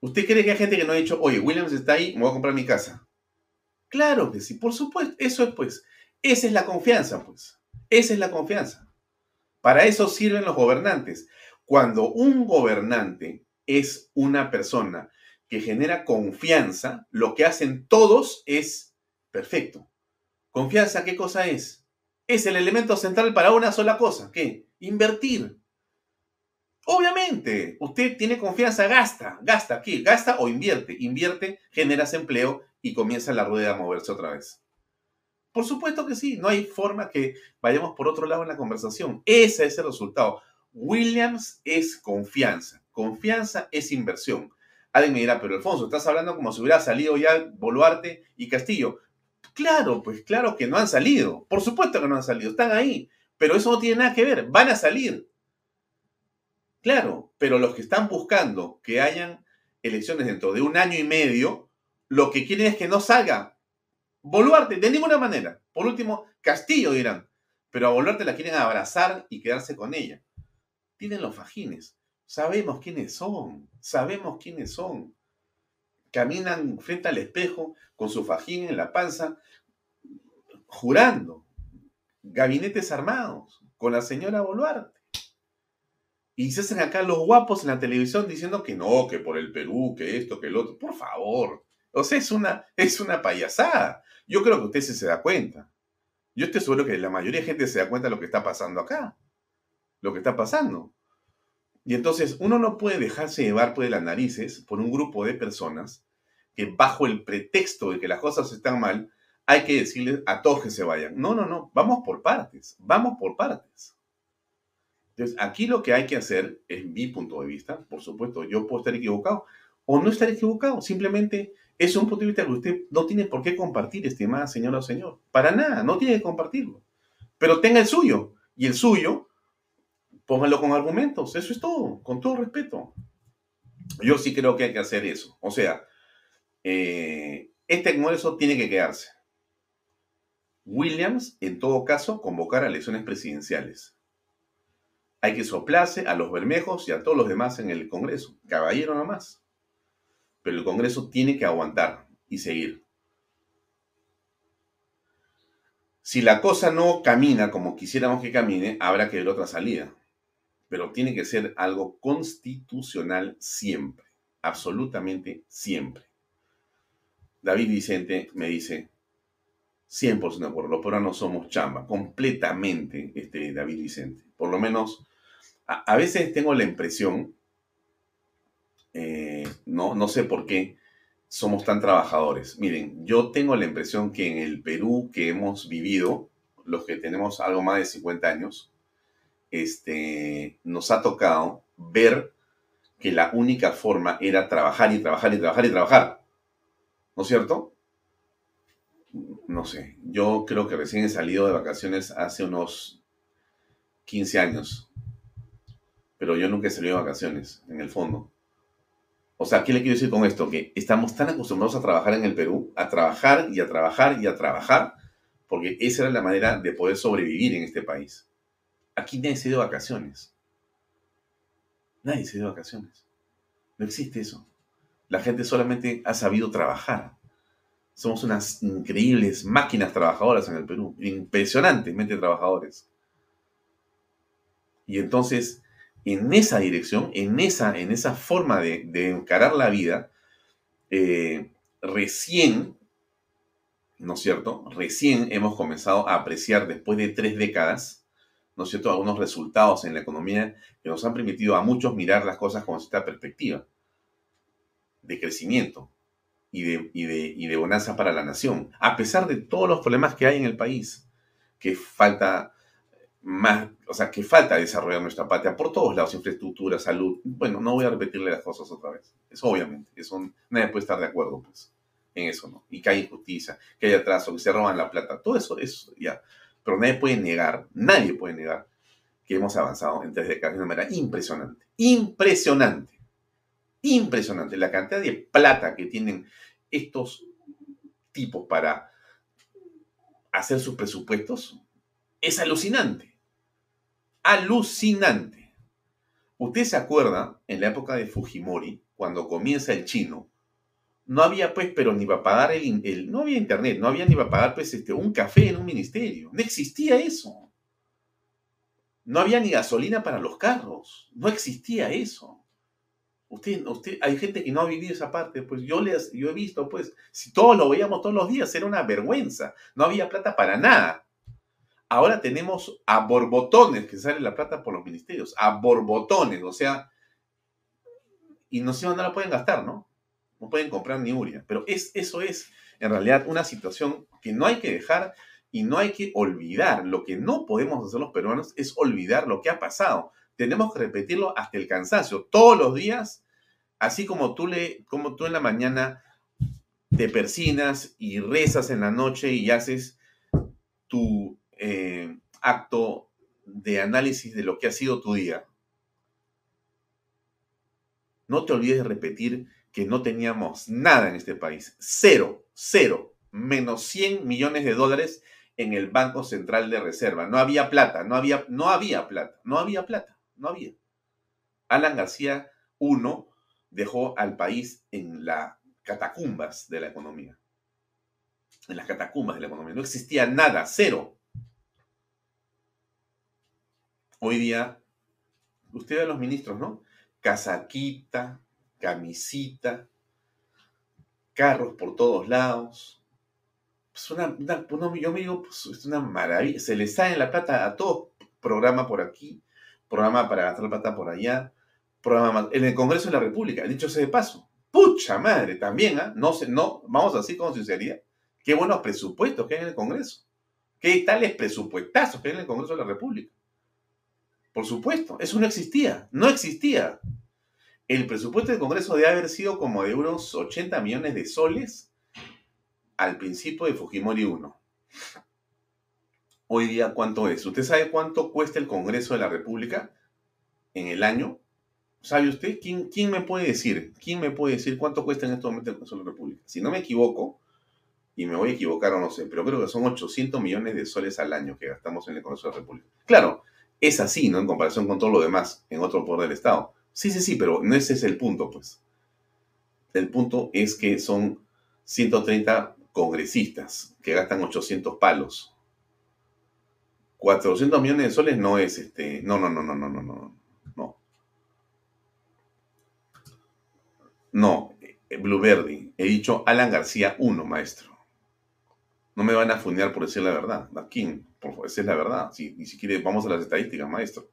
¿Usted cree que hay gente que no ha dicho, oye, Williams está ahí, me voy a comprar mi casa? Claro que sí, por supuesto, eso es pues, esa es la confianza, pues, esa es la confianza. Para eso sirven los gobernantes. Cuando un gobernante es una persona que genera confianza, lo que hacen todos es perfecto. Confianza, ¿qué cosa es? Es el elemento central para una sola cosa. ¿Qué? Invertir. Obviamente, usted tiene confianza, gasta, gasta, ¿qué? Gasta o invierte. Invierte, generas empleo y comienza la rueda a moverse otra vez. Por supuesto que sí, no hay forma que vayamos por otro lado en la conversación. Ese es el resultado. Williams es confianza. Confianza es inversión. Alguien me dirá, pero Alfonso, estás hablando como si hubiera salido ya Boluarte y Castillo. Claro, pues claro que no han salido. Por supuesto que no han salido. Están ahí. Pero eso no tiene nada que ver. Van a salir. Claro, pero los que están buscando que hayan elecciones dentro de un año y medio, lo que quieren es que no salga Boluarte, de ninguna manera. Por último, Castillo dirán. Pero a Boluarte la quieren abrazar y quedarse con ella tienen los fajines. Sabemos quiénes son, sabemos quiénes son. Caminan frente al espejo con su fajín en la panza, jurando. Gabinetes armados, con la señora Boluarte. Y se hacen acá los guapos en la televisión diciendo que no, que por el Perú, que esto, que el otro. Por favor. O sea, es una, es una payasada. Yo creo que usted se da cuenta. Yo estoy seguro que la mayoría de gente se da cuenta de lo que está pasando acá lo que está pasando. Y entonces uno no puede dejarse llevar por las narices por un grupo de personas que bajo el pretexto de que las cosas están mal, hay que decirles a todos que se vayan. No, no, no, vamos por partes, vamos por partes. Entonces, aquí lo que hay que hacer, es mi punto de vista, por supuesto, yo puedo estar equivocado o no estar equivocado, simplemente es un punto de vista que usted no tiene por qué compartir, estimada señora o señor. Para nada, no tiene que compartirlo. Pero tenga el suyo. Y el suyo pónganlo con argumentos, eso es todo, con todo respeto. Yo sí creo que hay que hacer eso. O sea, eh, este Congreso tiene que quedarse. Williams, en todo caso, convocar a elecciones presidenciales. Hay que soplarse a los bermejos y a todos los demás en el Congreso. Caballero nomás. Pero el Congreso tiene que aguantar y seguir. Si la cosa no camina como quisiéramos que camine, habrá que ver otra salida pero tiene que ser algo constitucional siempre, absolutamente siempre. David Vicente me dice, 100% de acuerdo, los no somos chamba, completamente, este, David Vicente. Por lo menos, a, veces tengo la impresión, eh, no, no sé por qué, somos tan trabajadores. Miren, yo tengo la impresión que en el Perú que hemos vivido, los que tenemos algo más de 50 años, este, nos ha tocado ver que la única forma era trabajar y trabajar y trabajar y trabajar. ¿No es cierto? No sé, yo creo que recién he salido de vacaciones hace unos 15 años, pero yo nunca he salido de vacaciones, en el fondo. O sea, ¿qué le quiero decir con esto? Que estamos tan acostumbrados a trabajar en el Perú, a trabajar y a trabajar y a trabajar, porque esa era la manera de poder sobrevivir en este país. Aquí nadie se dio vacaciones. Nadie se dio vacaciones. No existe eso. La gente solamente ha sabido trabajar. Somos unas increíbles máquinas trabajadoras en el Perú. Impresionantemente trabajadores. Y entonces, en esa dirección, en esa, en esa forma de, encarar la vida, eh, recién, ¿no es cierto? Recién hemos comenzado a apreciar, después de tres décadas, ¿no es cierto?, algunos resultados en la economía que nos han permitido a muchos mirar las cosas con cierta perspectiva de crecimiento y de, y, de, bonanza para la nación, a pesar de todos los problemas que hay en el país, que falta más, o sea, que falta desarrollar nuestra patria por todos lados, infraestructura, salud. Bueno, no voy a repetirle las cosas otra vez. Eso obviamente, eso nadie puede estar de acuerdo pues, en eso, ¿no? Y que hay injusticia, que hay atraso, que se roban la plata, todo eso, eso ya. Pero nadie puede negar, nadie puede negar que hemos avanzado en tres décadas de una manera impresionante. Impresionante. Impresionante. La cantidad de plata que tienen estos tipos para hacer sus presupuestos es alucinante alucinante. Usted se acuerda, en la época de Fujimori, cuando comienza el chino, no había pues, pero ni para pagar el, no había internet, no había ni para pagar pues este, un café en un ministerio. No existía eso. No había ni gasolina para los carros. No existía eso. Usted, usted, hay gente que no ha vivido esa parte, pues yo, les, yo he visto, pues, si todos lo veíamos todos los días, era una vergüenza. No había plata para nada. Ahora tenemos a borbotones que sale la plata por los ministerios, a borbotones, o sea, y no sé dónde la pueden gastar, ¿no? No pueden comprar ni uria. Pero es, eso es en realidad una situación que no hay que dejar y no hay que olvidar. Lo que no podemos hacer los peruanos es olvidar lo que ha pasado. Tenemos que repetirlo hasta el cansancio, todos los días, así como tú, le, como tú en la mañana te persinas y rezas en la noche y haces tu eh, acto de análisis de lo que ha sido tu día, no te olvides de repetir que no teníamos nada en este país. Cero, cero, menos 100 millones de dólares en el Banco Central de Reserva. No había plata, no había, no había plata, no había plata, no había. Alan García I dejó al país en las catacumbas de la economía. En las catacumbas de la economía. No existía nada, cero. Hoy día, usted ve los ministros, ¿no? Casaquita, camisita, carros por todos lados. Pues una, yo me digo, pues es una maravilla. Se le sale la plata a todo programa por aquí, programa para gastar la plata por allá, programa en el Congreso de la República, dicho sea de paso. Pucha madre, también, ¿ah? No sé, no, vamos así con sinceridad. Qué buenos presupuestos que hay en el Congreso. Qué tales presupuestazos que hay en el Congreso de la República. Por supuesto, eso no existía, no existía. El presupuesto del Congreso debe haber sido como de unos 80 millones de soles al principio de Fujimori 1. Hoy día, ¿cuánto es? ¿Usted sabe cuánto cuesta el Congreso de la República en el año? ¿Sabe usted? ¿Quién, quién me puede decir? ¿Quién me puede decir cuánto cuesta en este momento el Congreso de la República? Si no me equivoco, y me voy a equivocar o no sé, pero creo que son 800 millones de soles al año que gastamos en el Congreso de la República. Claro, es así, ¿no? En comparación con todo lo demás en otro poder del Estado. Sí, sí, sí, pero no ese es el punto, pues. El punto es que son 130 congresistas que gastan 800 palos. 400 millones de soles no es este. No, no, no, no, no, no, no. No. No. Eh, Blueberry. He dicho Alan García 1, maestro. No me van a fundear por decir la verdad. ¿A quién? esa es la verdad. Si, ni siquiera vamos a las estadísticas, maestro.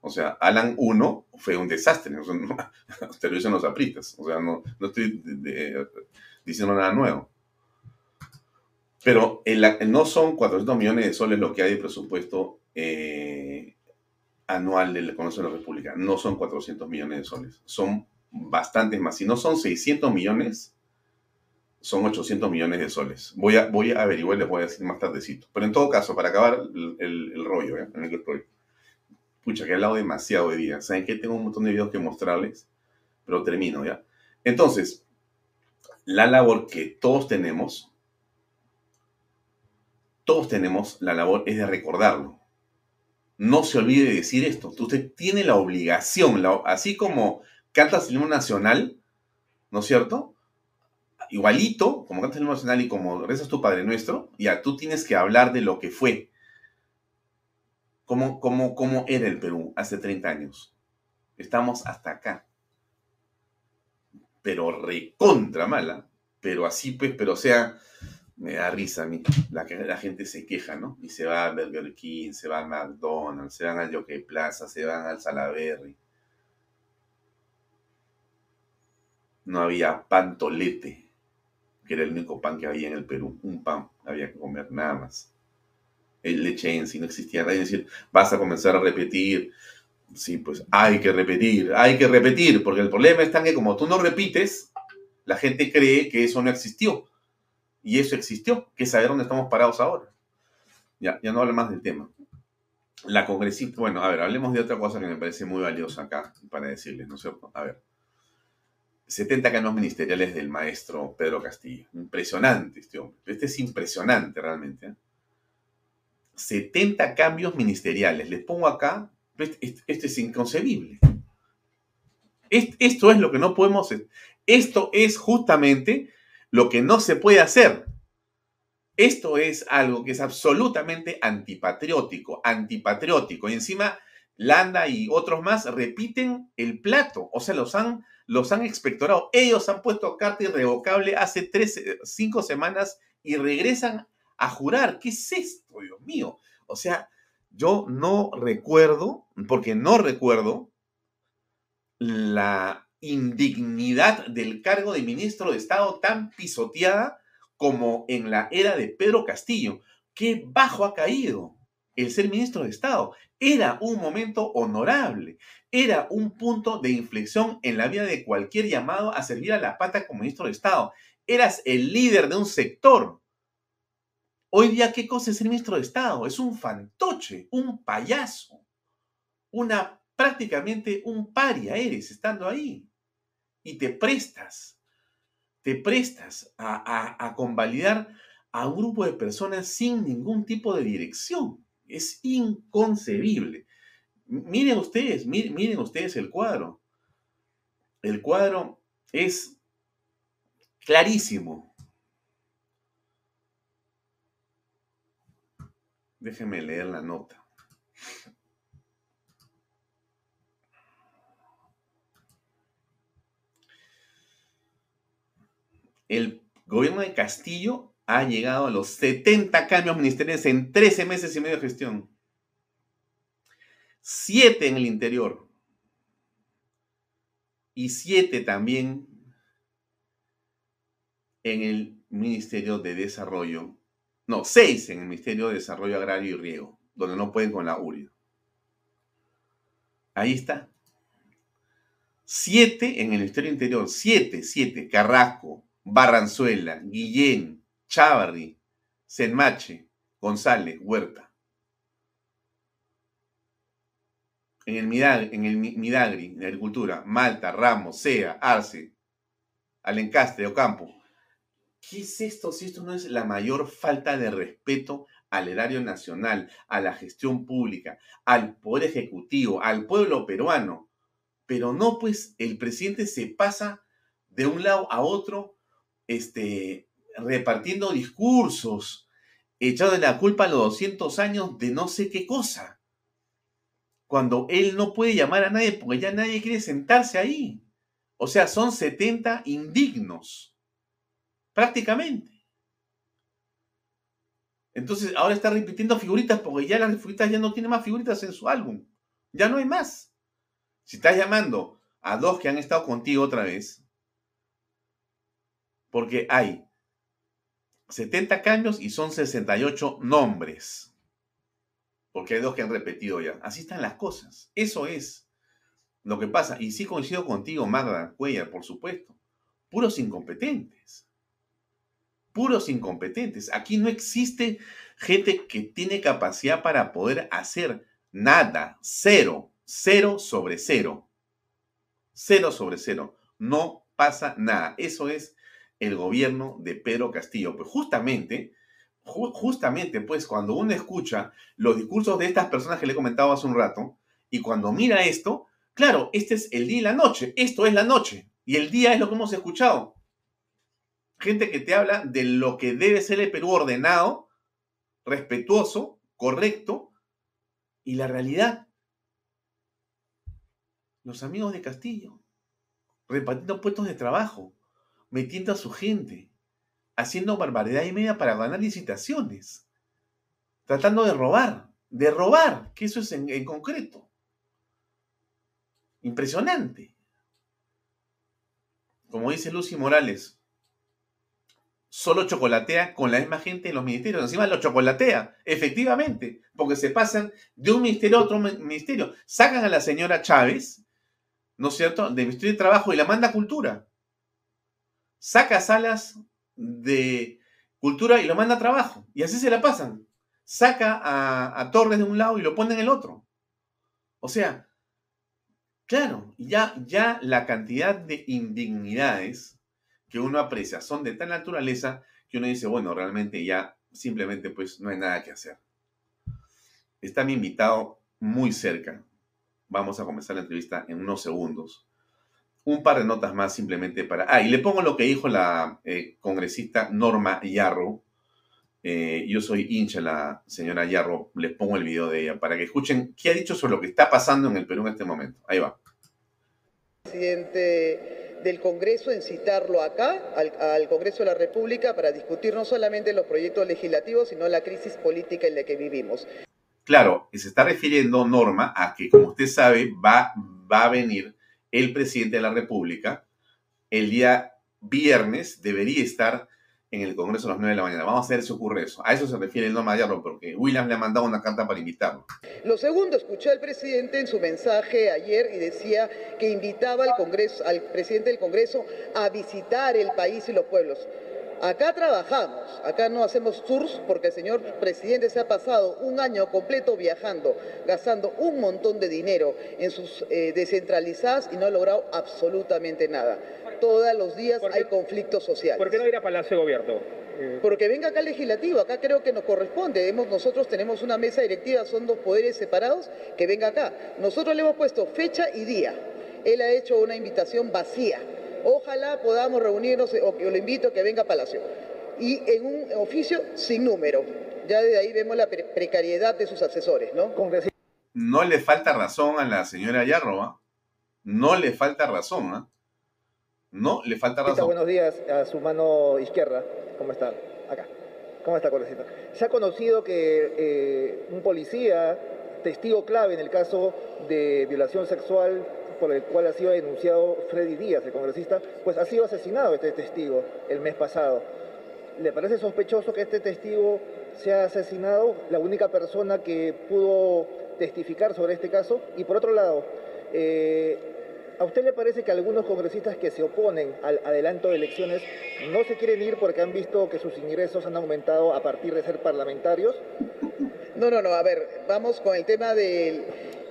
O sea, Alan 1 fue un desastre. [laughs] O sea, te lo dicen los apristas. O sea, no, no estoy diciendo nada nuevo. Pero no son 400 millones de soles lo que hay de presupuesto eh, anual del Congreso de la República. No son 400 millones de soles. Son bastantes más. Si no son 600 millones, son 800 millones de soles. Voy a, voy a averiguar, les voy a decir más tardecito. Pero en todo caso, para acabar el, rollo ¿eh? en que estoy. Pucha, que he hablado demasiado de día. ¿Saben qué? Tengo un montón de videos que mostrarles, pero termino ya. Entonces, la labor que todos tenemos, todos tenemos, la labor es de recordarlo. No se olvide de decir esto. Usted tiene la obligación, así como canta el himno nacional, ¿no es cierto? Igualito, como cantas el nacional y como rezas tu Padre Nuestro, ya tú tienes que hablar de lo que fue. ¿Cómo, cómo, cómo era el Perú hace 30 años? Estamos hasta acá. Pero recontra mala. Pero así pues, pero sea, me da risa a mí. La, la gente se queja, ¿no? Y se va a Burger King, se va a McDonald's, se van al Jockey Plaza, se van al Salaberry. No había pantolete que era el único pan que había en el Perú, un pan, había que comer nada más. el leche si no existía radio, decir, vas a comenzar a repetir. Sí, pues hay que repetir, hay que repetir, porque el problema está en que como tú no repites, la gente cree que eso no existió. Y eso existió, que es saber dónde estamos parados ahora. Ya, ya no hablo más del tema. La congresista, bueno, a ver, hablemos de otra cosa que me parece muy valiosa acá para decirles, ¿no es cierto? A ver. 70 canos ministeriales del maestro Pedro Castillo. Impresionante este hombre. Este es impresionante realmente. 70 ¿eh? cambios ministeriales. Les pongo acá, este, este es inconcebible. Esto es lo que no podemos, esto es justamente lo que no se puede hacer. Esto es algo que es absolutamente antipatriótico, antipatriótico. Y encima, Landa y otros más repiten el plato, o sea, los han, los han expectorado. Ellos han puesto carta irrevocable hace tres, cinco semanas y regresan a jurar. ¿Qué es esto, Dios mío? O sea, yo no recuerdo, porque no recuerdo la indignidad del cargo de ministro de Estado tan pisoteada como en la era de Pedro Castillo. Qué bajo ha caído el ser ministro de Estado. Era un momento honorable, era un punto de inflexión en la vida de cualquier llamado a servir a la pata como ministro de Estado. Eras el líder de un sector. Hoy día, ¿qué cosa es ser ministro de Estado? Es un fantoche, un payaso, una prácticamente un paria eres estando ahí. Y te prestas te prestas a, convalidar a un grupo de personas sin ningún tipo de dirección. Es inconcebible. Miren ustedes, miren, ustedes el cuadro. El cuadro es clarísimo. Déjenme leer la nota. el gobierno de Castillo ha llegado a los 70 cambios ministeriales en 13 meses y medio de gestión. Siete en el interior. Y siete también en el Ministerio de Desarrollo. No, seis en el Ministerio de Desarrollo Agrario y Riego, donde no pueden con la URI. Ahí está. Siete en el Ministerio Interior. Siete, siete. Carrasco, Barranzuela, Guillén, Chávarri, Senmache, González, Huerta. En el, Midagri, en el Midagri, agricultura, Malta, Ramos, Sea, Arce, Alencastre, Ocampo. ¿Qué es esto si esto no es la mayor falta de respeto al erario nacional, a la gestión pública, al poder ejecutivo, al pueblo peruano? Pero no, pues el presidente se pasa de un lado a otro este, repartiendo discursos, echando la culpa a los 200 años de no sé qué cosa. Cuando él no puede llamar a nadie porque ya nadie quiere sentarse ahí. O sea, son 70 indignos. Prácticamente. Entonces ahora está repitiendo figuritas porque ya las figuritas ya no tiene más figuritas en su álbum. Ya no hay más. Si estás llamando a dos que han estado contigo otra vez, porque hay 70 cambios y son 68 nombres. Porque hay dos que han repetido ya. Así están las cosas. Eso es lo que pasa. Y sí coincido contigo, Magda Cuellar, por supuesto. Puros incompetentes. Puros incompetentes. Aquí no existe gente que tiene capacidad para poder hacer nada. Cero. Cero sobre cero. Cero sobre cero. No pasa nada. Eso es el gobierno de Pedro Castillo. Pues justamente, justamente, pues cuando uno escucha los discursos de estas personas que le he comentado hace un rato, y cuando mira esto, claro, este es el día y la noche, esto es la noche, y el día es lo que hemos escuchado. Gente que te habla de lo que debe ser el Perú ordenado, respetuoso, correcto, y la realidad. Los amigos de Castillo, repartiendo puestos de trabajo, metiendo a su gente, haciendo barbaridad y media para ganar licitaciones, tratando de robar, de robar, que eso es en, concreto. Impresionante. Como dice Lucy Morales, solo chocolatea con la misma gente en los ministerios. Encima lo chocolatea, efectivamente, porque se pasan de un ministerio a otro ministerio. Sacan a la señora Chávez, ¿no es cierto?, del Ministerio de Trabajo y la manda a Cultura. Saca salas de Cultura y lo manda a Trabajo. Y así se la pasan. Saca a, Torres de un lado y lo pone en el otro. O sea, claro, ya, ya la cantidad de indignidades que uno aprecia son de tal naturaleza que uno dice, bueno, realmente ya simplemente pues no hay nada que hacer. Está mi invitado muy cerca. Vamos a comenzar la entrevista en unos segundos. Un par de notas más simplemente para... Ah, y le pongo lo que dijo la eh, congresista Norma Yarro. Eh, yo soy hincha la señora Yarro. Les pongo el video de ella para que escuchen qué ha dicho sobre lo que está pasando en el Perú en este momento. Ahí va. Presidente del Congreso en citarlo acá, al, Congreso de la República, para discutir no solamente los proyectos legislativos, sino la crisis política en la que vivimos. Claro, y se está refiriendo, Norma, a que, como usted sabe, va, va a venir el presidente de la República el día viernes, debería estar en el Congreso a las 9 de la mañana. Vamos a ver si ocurre eso. A eso se refiere el no porque Williams le ha mandado una carta para invitarlo. Lo segundo, escuché al presidente en su mensaje ayer y decía que invitaba al, Congreso, al presidente del Congreso a visitar el país y los pueblos. Acá trabajamos, acá no hacemos tours porque el señor presidente se ha pasado un año completo viajando, gastando un montón de dinero en sus eh, descentralizadas y no ha logrado absolutamente nada todos los días hay conflictos sociales. ¿Por qué no ir a Palacio de Gobierno? Eh, Porque venga acá legislativo, acá creo que nos corresponde. nosotros tenemos una mesa directiva, son dos poderes separados, que venga acá. Nosotros le hemos puesto fecha y día. Él ha hecho una invitación vacía. Ojalá podamos reunirnos, o que lo invito a que venga a Palacio. Y en un oficio sin número. Ya de ahí vemos la precariedad de sus asesores, ¿no? No le falta razón a la señora Yarroa. No le falta razón, ¿ah? No, le falta razón. Buenos días a su mano izquierda. ¿Cómo está? Acá. ¿Cómo está, Cordecita? Se ha conocido que eh, un policía, testigo clave en el caso de violación sexual por el cual ha sido denunciado Freddy Díaz, el congresista, pues ha sido asesinado este testigo el mes pasado. ¿Le parece sospechoso que este testigo sea asesinado, la única persona que pudo testificar sobre este caso? Y por otro lado, eh, ¿A usted le parece que algunos congresistas que se oponen al adelanto de elecciones no se quieren ir porque han visto que sus ingresos han aumentado a partir de ser parlamentarios? No, no, no, a ver, vamos con el tema del...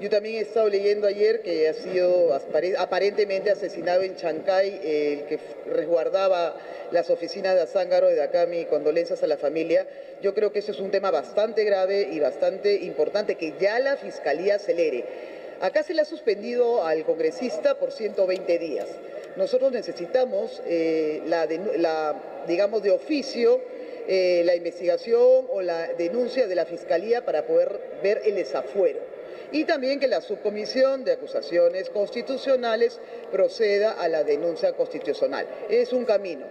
Yo también he estado leyendo ayer que ha sido aparentemente asesinado en Chancay el que resguardaba las oficinas de Azángaro, de acá mi condolencias a la familia. Yo creo que ese es un tema bastante grave y bastante importante que ya la Fiscalía acelere. Acá se le ha suspendido al congresista por 120 días. Nosotros necesitamos eh, la, digamos, de oficio eh, la investigación o la denuncia de la Fiscalía para poder ver el desafuero. Y también que la subcomisión de acusaciones constitucionales proceda a la denuncia constitucional. Es un camino.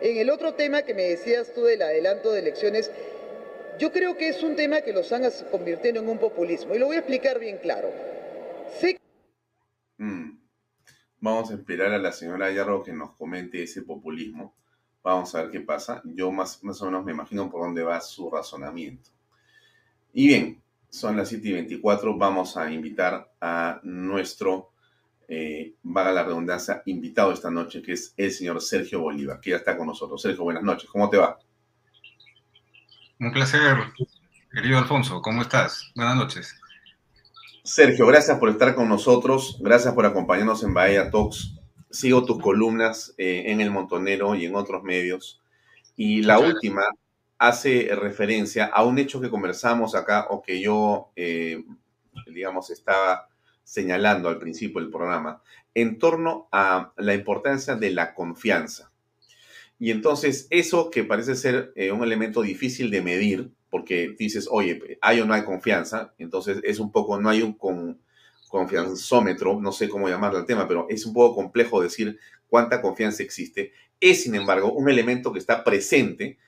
En el otro tema que me decías tú del adelanto de elecciones, yo creo que es un tema que los han convirtiendo en un populismo. Y lo voy a explicar bien claro. Mm. Vamos a esperar a la señora Yarro que nos comente ese populismo. Vamos a ver qué pasa. Yo más, más o menos me imagino por dónde va su razonamiento. Y bien, son las 7 y 24. Vamos a invitar a nuestro, eh, vaga la redundancia, invitado esta noche, que es el señor Sergio Bolívar, que ya está con nosotros. Sergio, buenas noches. ¿Cómo te va? Un placer, querido Alfonso. ¿Cómo estás? Buenas noches. Sergio, gracias por estar con nosotros, gracias por acompañarnos en Bahía Talks. Sigo tus columnas eh, en El Montonero y en otros medios. Y la última hace referencia a un hecho que conversamos acá o que yo, eh, digamos, estaba señalando al principio del programa, en torno a la importancia de la confianza. Y entonces eso que parece ser eh, un elemento difícil de medir, porque dices, oye, hay o no hay confianza, entonces es un poco, no hay un con, confianzómetro, no sé cómo llamarlo al tema, pero es un poco complejo decir cuánta confianza existe. Es, sin embargo, un elemento que está presente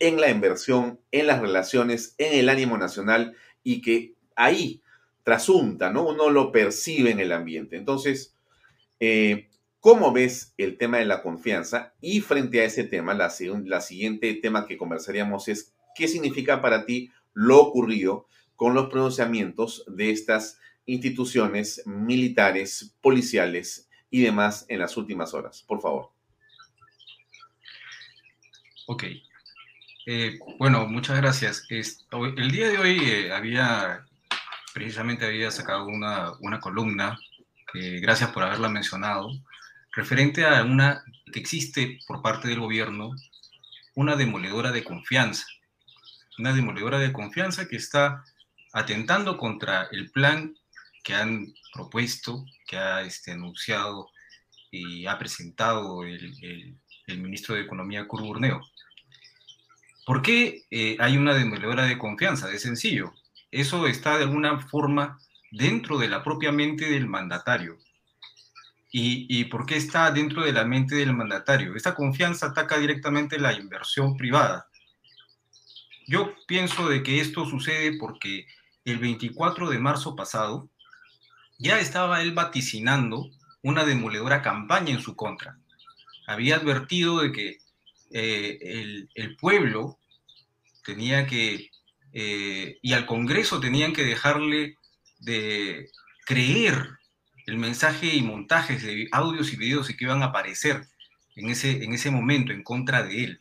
en la inversión, en las relaciones, en el ánimo nacional y que ahí trasunta, ¿no? Uno lo percibe en el ambiente. Entonces, eh, ¿Cómo ves el tema de la confianza? Y frente a ese tema, la, la siguiente tema que conversaríamos es, ¿qué significa para ti lo ocurrido con los pronunciamientos de estas instituciones militares, policiales y demás en las últimas horas? Por favor. Ok. Eh, bueno, muchas gracias. el día de hoy eh, había, precisamente había sacado una, una columna, gracias por haberla mencionado, referente a una que existe por parte del gobierno, una demoledora de confianza. Una demoledora de confianza que está atentando contra el plan que han propuesto, que ha este, anunciado y ha presentado el, ministro de Economía, Curburneo. ¿Por qué eh, hay una demoledora de confianza? Es sencillo. Eso está de alguna forma dentro de la propia mente del mandatario. ¿Y, ¿Y, por qué está dentro de la mente del mandatario? Esta confianza ataca directamente la inversión privada. Yo pienso de que esto sucede porque el 24 de marzo pasado ya estaba él vaticinando una demoledora campaña en su contra. Había advertido de que eh, el, pueblo tenía que, eh, y al Congreso tenían que dejarle de creer el mensaje y montajes de audios y videos que iban a aparecer en ese, en ese momento en contra de él.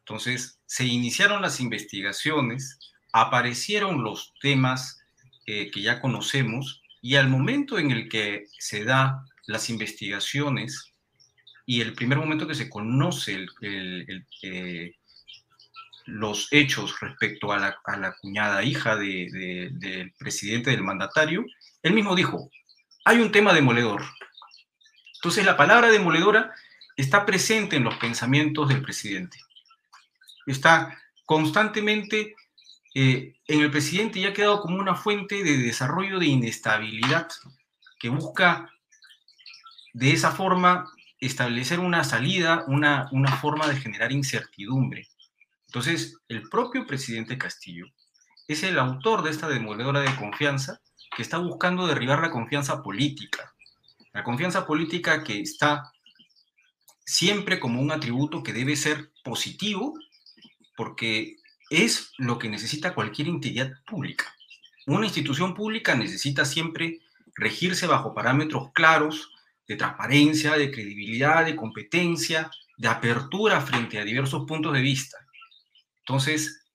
Entonces, se iniciaron las investigaciones, aparecieron los temas eh, que ya conocemos y al momento en el que se da las investigaciones y el primer momento que se conoce eh, los hechos respecto a la, cuñada hija del presidente del mandatario, él mismo dijo, hay un tema demoledor. Entonces la palabra demoledora está presente en los pensamientos del presidente. Está constantemente eh, en el presidente ya ha quedado como una fuente de desarrollo de inestabilidad que busca de esa forma establecer una salida, una, una forma de generar incertidumbre. Entonces, el propio presidente Castillo es el autor de esta demoledora de confianza que está buscando derribar la confianza política. La confianza política que está siempre como un atributo que debe ser positivo, porque es lo que necesita cualquier entidad pública. Una institución pública necesita siempre regirse bajo parámetros claros de transparencia, de credibilidad, de competencia, de apertura frente a diversos puntos de vista. Entonces,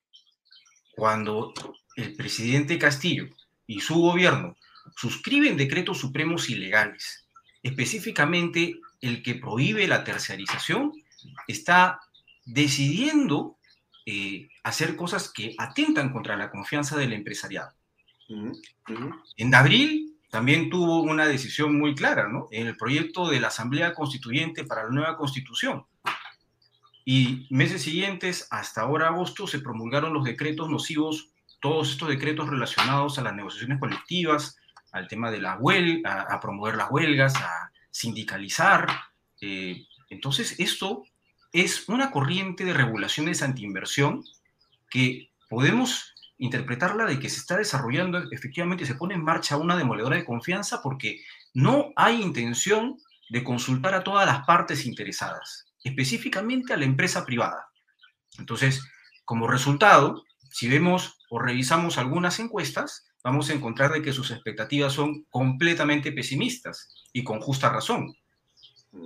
cuando el presidente Castillo y su gobierno suscriben decretos supremos ilegales, específicamente el que prohíbe la terciarización, está decidiendo eh, hacer cosas que atentan contra la confianza del empresariado. En abril también tuvo una decisión muy clara, ¿no? En el proyecto de la Asamblea Constituyente para la nueva Constitución. Y meses siguientes, hasta ahora agosto, se promulgaron los decretos nocivos, todos estos decretos relacionados a las negociaciones colectivas, al tema de la huelga, a, promover las huelgas, a sindicalizar. Eh, entonces, esto es una corriente de regulaciones antiinversión que podemos interpretarla de que se está desarrollando, efectivamente se pone en marcha una demoledora de confianza porque no hay intención de consultar a todas las partes interesadas, específicamente a la empresa privada. Entonces, como resultado, si vemos o revisamos algunas encuestas, vamos a encontrar de que sus expectativas son completamente pesimistas y con justa razón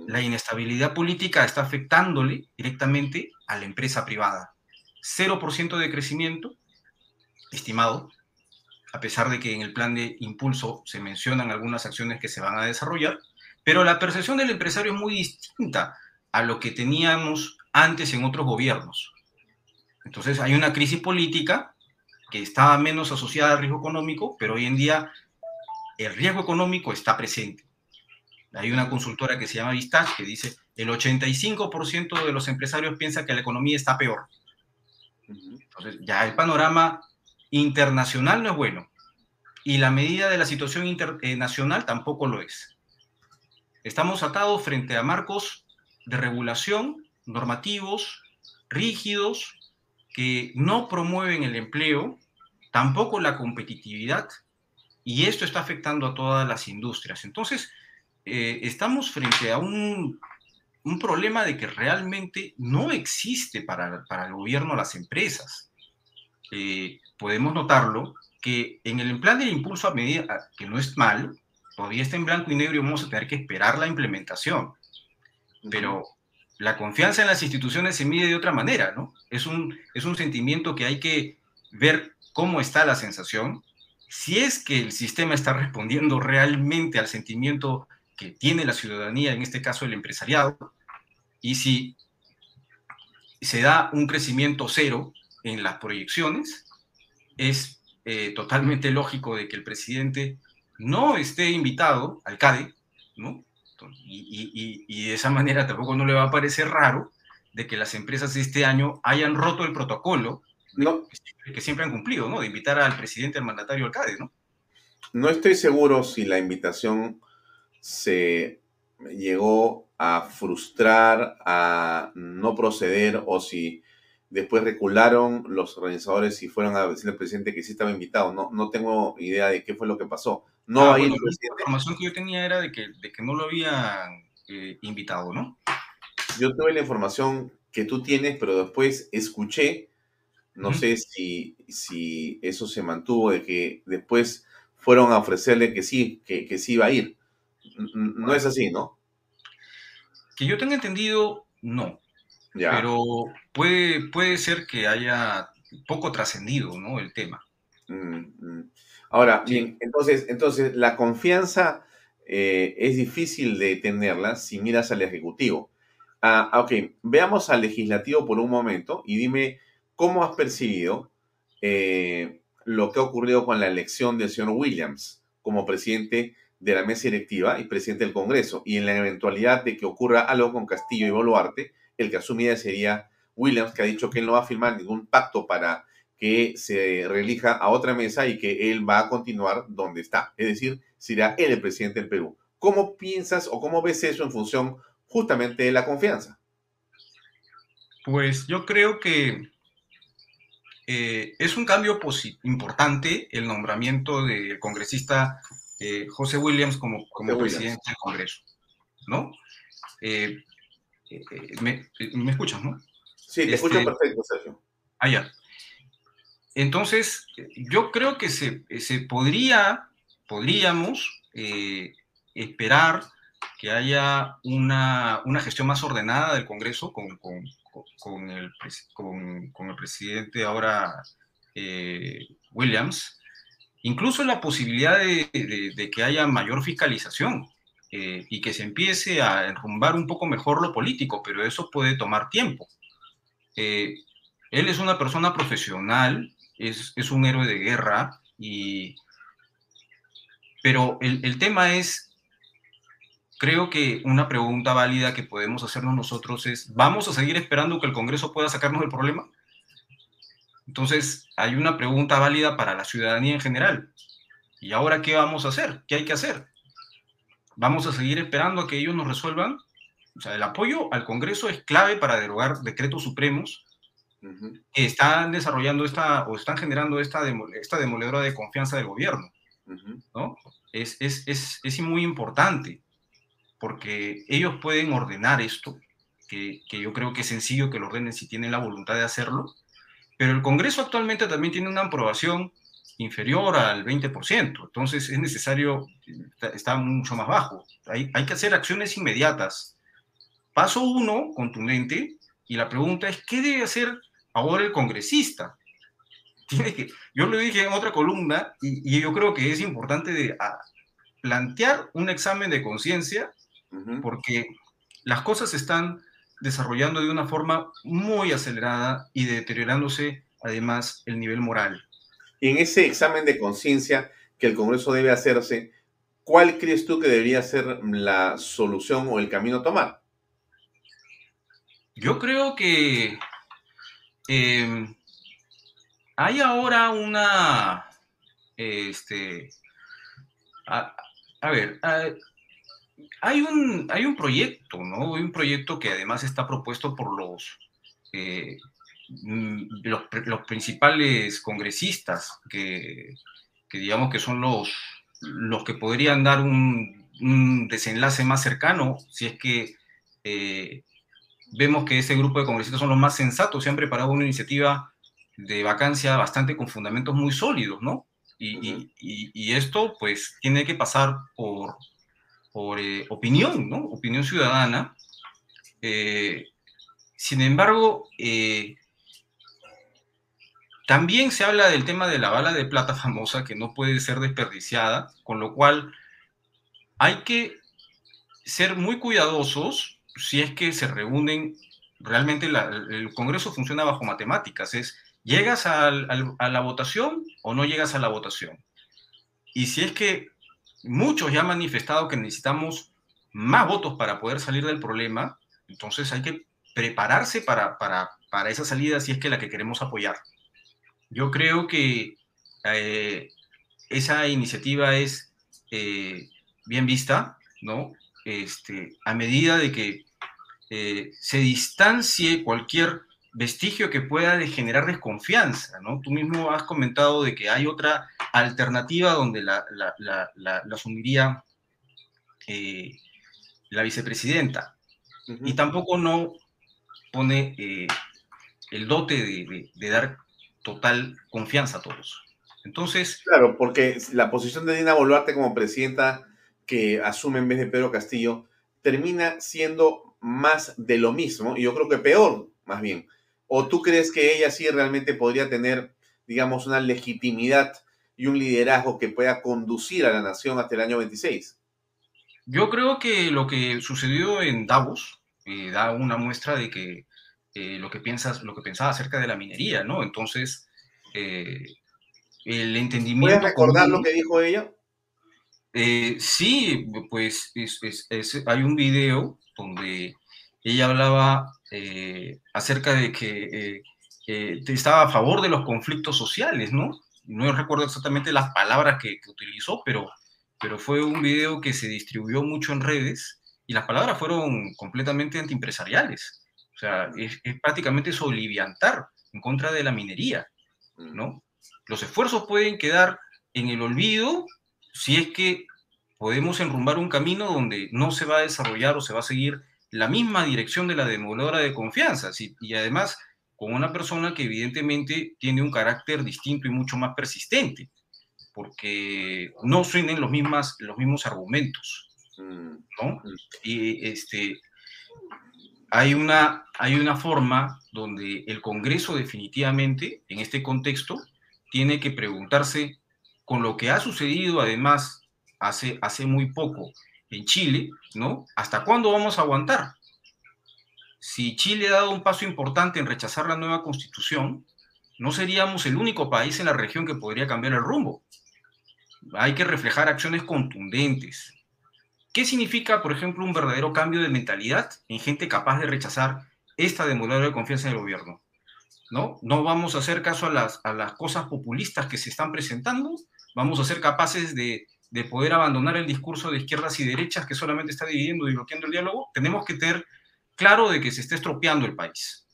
la inestabilidad política está afectándole directamente a la empresa privada. 0% de crecimiento estimado, a pesar de que en el plan de impulso se mencionan algunas acciones que se van a desarrollar, pero la percepción del empresario es muy distinta a lo que teníamos antes en otros gobiernos. Entonces hay una crisis política que está menos asociada al riesgo económico, pero hoy en día el riesgo económico está presente. Hay una consultora que se llama Vistage que dice el 85% de los empresarios piensa que la economía está peor. Entonces, ya el panorama internacional no es bueno. Y la medida de la situación internacional tampoco lo es. Estamos atados frente a marcos de regulación, normativos, rígidos, que no promueven el empleo, tampoco la competitividad, y esto está afectando a todas las industrias. Entonces, eh, estamos frente a un, un, problema de que realmente no existe para, para el gobierno las empresas. Eh, podemos notarlo que en el plan de impulso a medida, que no es mal, todavía está en blanco y negro y vamos a tener que esperar la implementación. Pero la confianza en las instituciones se mide de otra manera, ¿no? Es un, es un sentimiento que hay que ver cómo está la sensación, si es que el sistema está respondiendo realmente al sentimiento que tiene la ciudadanía, en este caso el empresariado, y si se da un crecimiento cero en las proyecciones, es eh, totalmente lógico de que el presidente no esté invitado al CADE, ¿no? Y, de esa manera tampoco no le va a parecer raro de que las empresas este año hayan roto el protocolo no. que, siempre, han cumplido, ¿no? De invitar al presidente, al mandatario alcalde, ¿no? No estoy seguro si la invitación se llegó a frustrar, a no proceder o si después recularon los organizadores y fueron a decirle al presidente que sí estaba invitado. No, no tengo idea de qué fue lo que pasó. No ah, La información que yo tenía era de que, de que no lo habían eh, invitado, ¿no? Yo tuve la información que tú tienes, pero después escuché, no sé si, si eso se mantuvo, de que después fueron a ofrecerle que sí, que, que sí iba a ir. No es así, ¿no? Que yo tenga entendido, no. Pero puede, puede ser que haya poco trascendido, ¿no? El tema. Mm, mm. Ahora, bien, entonces, entonces la confianza eh, es difícil de tenerla si miras al Ejecutivo. Ah, ok, veamos al Legislativo por un momento y dime cómo has percibido eh, lo que ha ocurrido con la elección del señor Williams como presidente de la mesa directiva y presidente del Congreso. Y en la eventualidad de que ocurra algo con Castillo y Boluarte, el que asumiría sería Williams, que ha dicho que él no va a firmar ningún pacto para que se reelija a otra mesa y que él va a continuar donde está. Es decir, será él el presidente del Perú. ¿Cómo piensas o cómo ves eso en función justamente de la confianza? Pues yo creo que eh, es un cambio importante el nombramiento del congresista eh, José Williams como, como presidente del Congreso, ¿no? Eh, me, escuchas, ¿no? Sí, te escucho este, perfecto, Sergio. Ah, ya. Entonces, yo creo que se, se podría, podríamos eh, esperar que haya una, una, gestión más ordenada del Congreso con, con, con, el, con el, presidente ahora eh, Williams, incluso la posibilidad de, de, que haya mayor fiscalización eh, y que se empiece a enrumbar un poco mejor lo político, pero eso puede tomar tiempo. él es una persona profesional, es, un héroe de guerra, y, pero el, el tema es, creo que una pregunta válida que podemos hacernos nosotros es, ¿vamos a seguir esperando que el Congreso pueda sacarnos del problema? Entonces, hay una pregunta válida para la ciudadanía en general. ¿Y ahora qué vamos a hacer? ¿Qué hay que hacer? ¿Vamos a seguir esperando a que ellos nos resuelvan? O sea, el apoyo al Congreso es clave para derogar decretos supremos que están desarrollando esta o están generando esta, esta demoledora de confianza del gobierno. ¿no? Es, es, es, es, muy importante porque ellos pueden ordenar esto, que, que, yo creo que es sencillo que lo ordenen si tienen la voluntad de hacerlo, pero el Congreso actualmente también tiene una aprobación inferior al 20%, entonces es necesario, está, mucho más bajo. Hay, hay que hacer acciones inmediatas. Paso uno, contundente, y la pregunta es, ¿qué debe hacer ahora el congresista [laughs] tiene que, yo lo dije en otra columna y, yo creo que es importante de, plantear un examen de conciencia porque las cosas se están desarrollando de una forma muy acelerada y deteriorándose además el nivel moral. En ese examen de conciencia que el Congreso debe hacerse, ¿cuál crees tú que debería ser la solución o el camino a tomar? Yo creo que Em, hay ahora una, este, a, ver, hay, un, hay un proyecto, ¿no? Hay un proyecto que además está propuesto por los, eh, mm, los, principales congresistas que, digamos que son los, los que podrían dar un un desenlace más cercano, si es que eh, vemos que ese grupo de congresistas son los más sensatos, se han preparado una iniciativa de vacancia bastante con fundamentos muy sólidos, ¿no? Y, esto pues tiene que pasar por, por eh, opinión, ¿no? Opinión ciudadana. Eh, sin embargo, también se habla del tema de la bala de plata famosa que no puede ser desperdiciada, con lo cual hay que ser muy cuidadosos si es que se reúnen, realmente el Congreso funciona bajo matemáticas, es llegas a la votación o no llegas a la votación. Y si es que muchos ya han manifestado que necesitamos más votos para poder salir del problema, entonces hay que prepararse para, para, esa salida si es que la que queremos apoyar. Yo creo que eh, esa iniciativa es eh, bien vista, ¿no? Este, a medida de que eh, se distancie cualquier vestigio que pueda generar desconfianza, ¿no? Tú mismo has comentado de que hay otra alternativa donde la, la, asumiría eh, la vicepresidenta y tampoco no pone eh, el dote de, de, dar total confianza a todos. Entonces... Claro, porque la posición de Dina Boluarte como presidenta que asume en vez de Pedro Castillo termina siendo más de lo mismo, y yo creo que peor, más bien. ¿O tú crees que ella sí realmente podría tener, digamos, una legitimidad y un liderazgo que pueda conducir a la nación hasta el año 26? Yo creo que lo que sucedió en Davos eh, da una muestra de que eh, lo que piensas, lo que pensaba acerca de la minería, ¿no? Entonces, eh, el entendimiento. ¿Puedes recordar lo que dijo ella? Eh, sí, pues hay un video donde ella hablaba acerca de que estaba a favor de los conflictos sociales, ¿no? No recuerdo exactamente las palabras que, utilizó, pero, pero fue un video que se distribuyó mucho en redes y las palabras fueron completamente antiempresariales. O sea, es, es prácticamente soliviantar en contra de la minería, ¿no? Los esfuerzos pueden quedar en el olvido si es que podemos enrumbar un camino donde no se va a desarrollar o se va a seguir la misma dirección de la demoledora de confianza, y además con una persona que evidentemente tiene un carácter distinto y mucho más persistente, porque no suenen los, mismas, los mismos argumentos, mm, ¿no? Mm. Y este, hay una, hay una forma donde el Congreso definitivamente, en este contexto, tiene que preguntarse con lo que ha sucedido además hace, hace muy poco en Chile, ¿no? ¿Hasta cuándo vamos a aguantar? Si Chile ha dado un paso importante en rechazar la nueva constitución, no seríamos el único país en la región que podría cambiar el rumbo. Hay que reflejar acciones contundentes. ¿Qué significa, por ejemplo, un verdadero cambio de mentalidad en gente capaz de rechazar esta demoledora de confianza en el gobierno? ¿No? No vamos a hacer caso a las, a las cosas populistas que se están presentando, vamos a ser capaces de, poder abandonar el discurso de izquierdas y derechas que solamente está dividiendo y bloqueando el diálogo, tenemos que tener claro de que se está estropeando el país.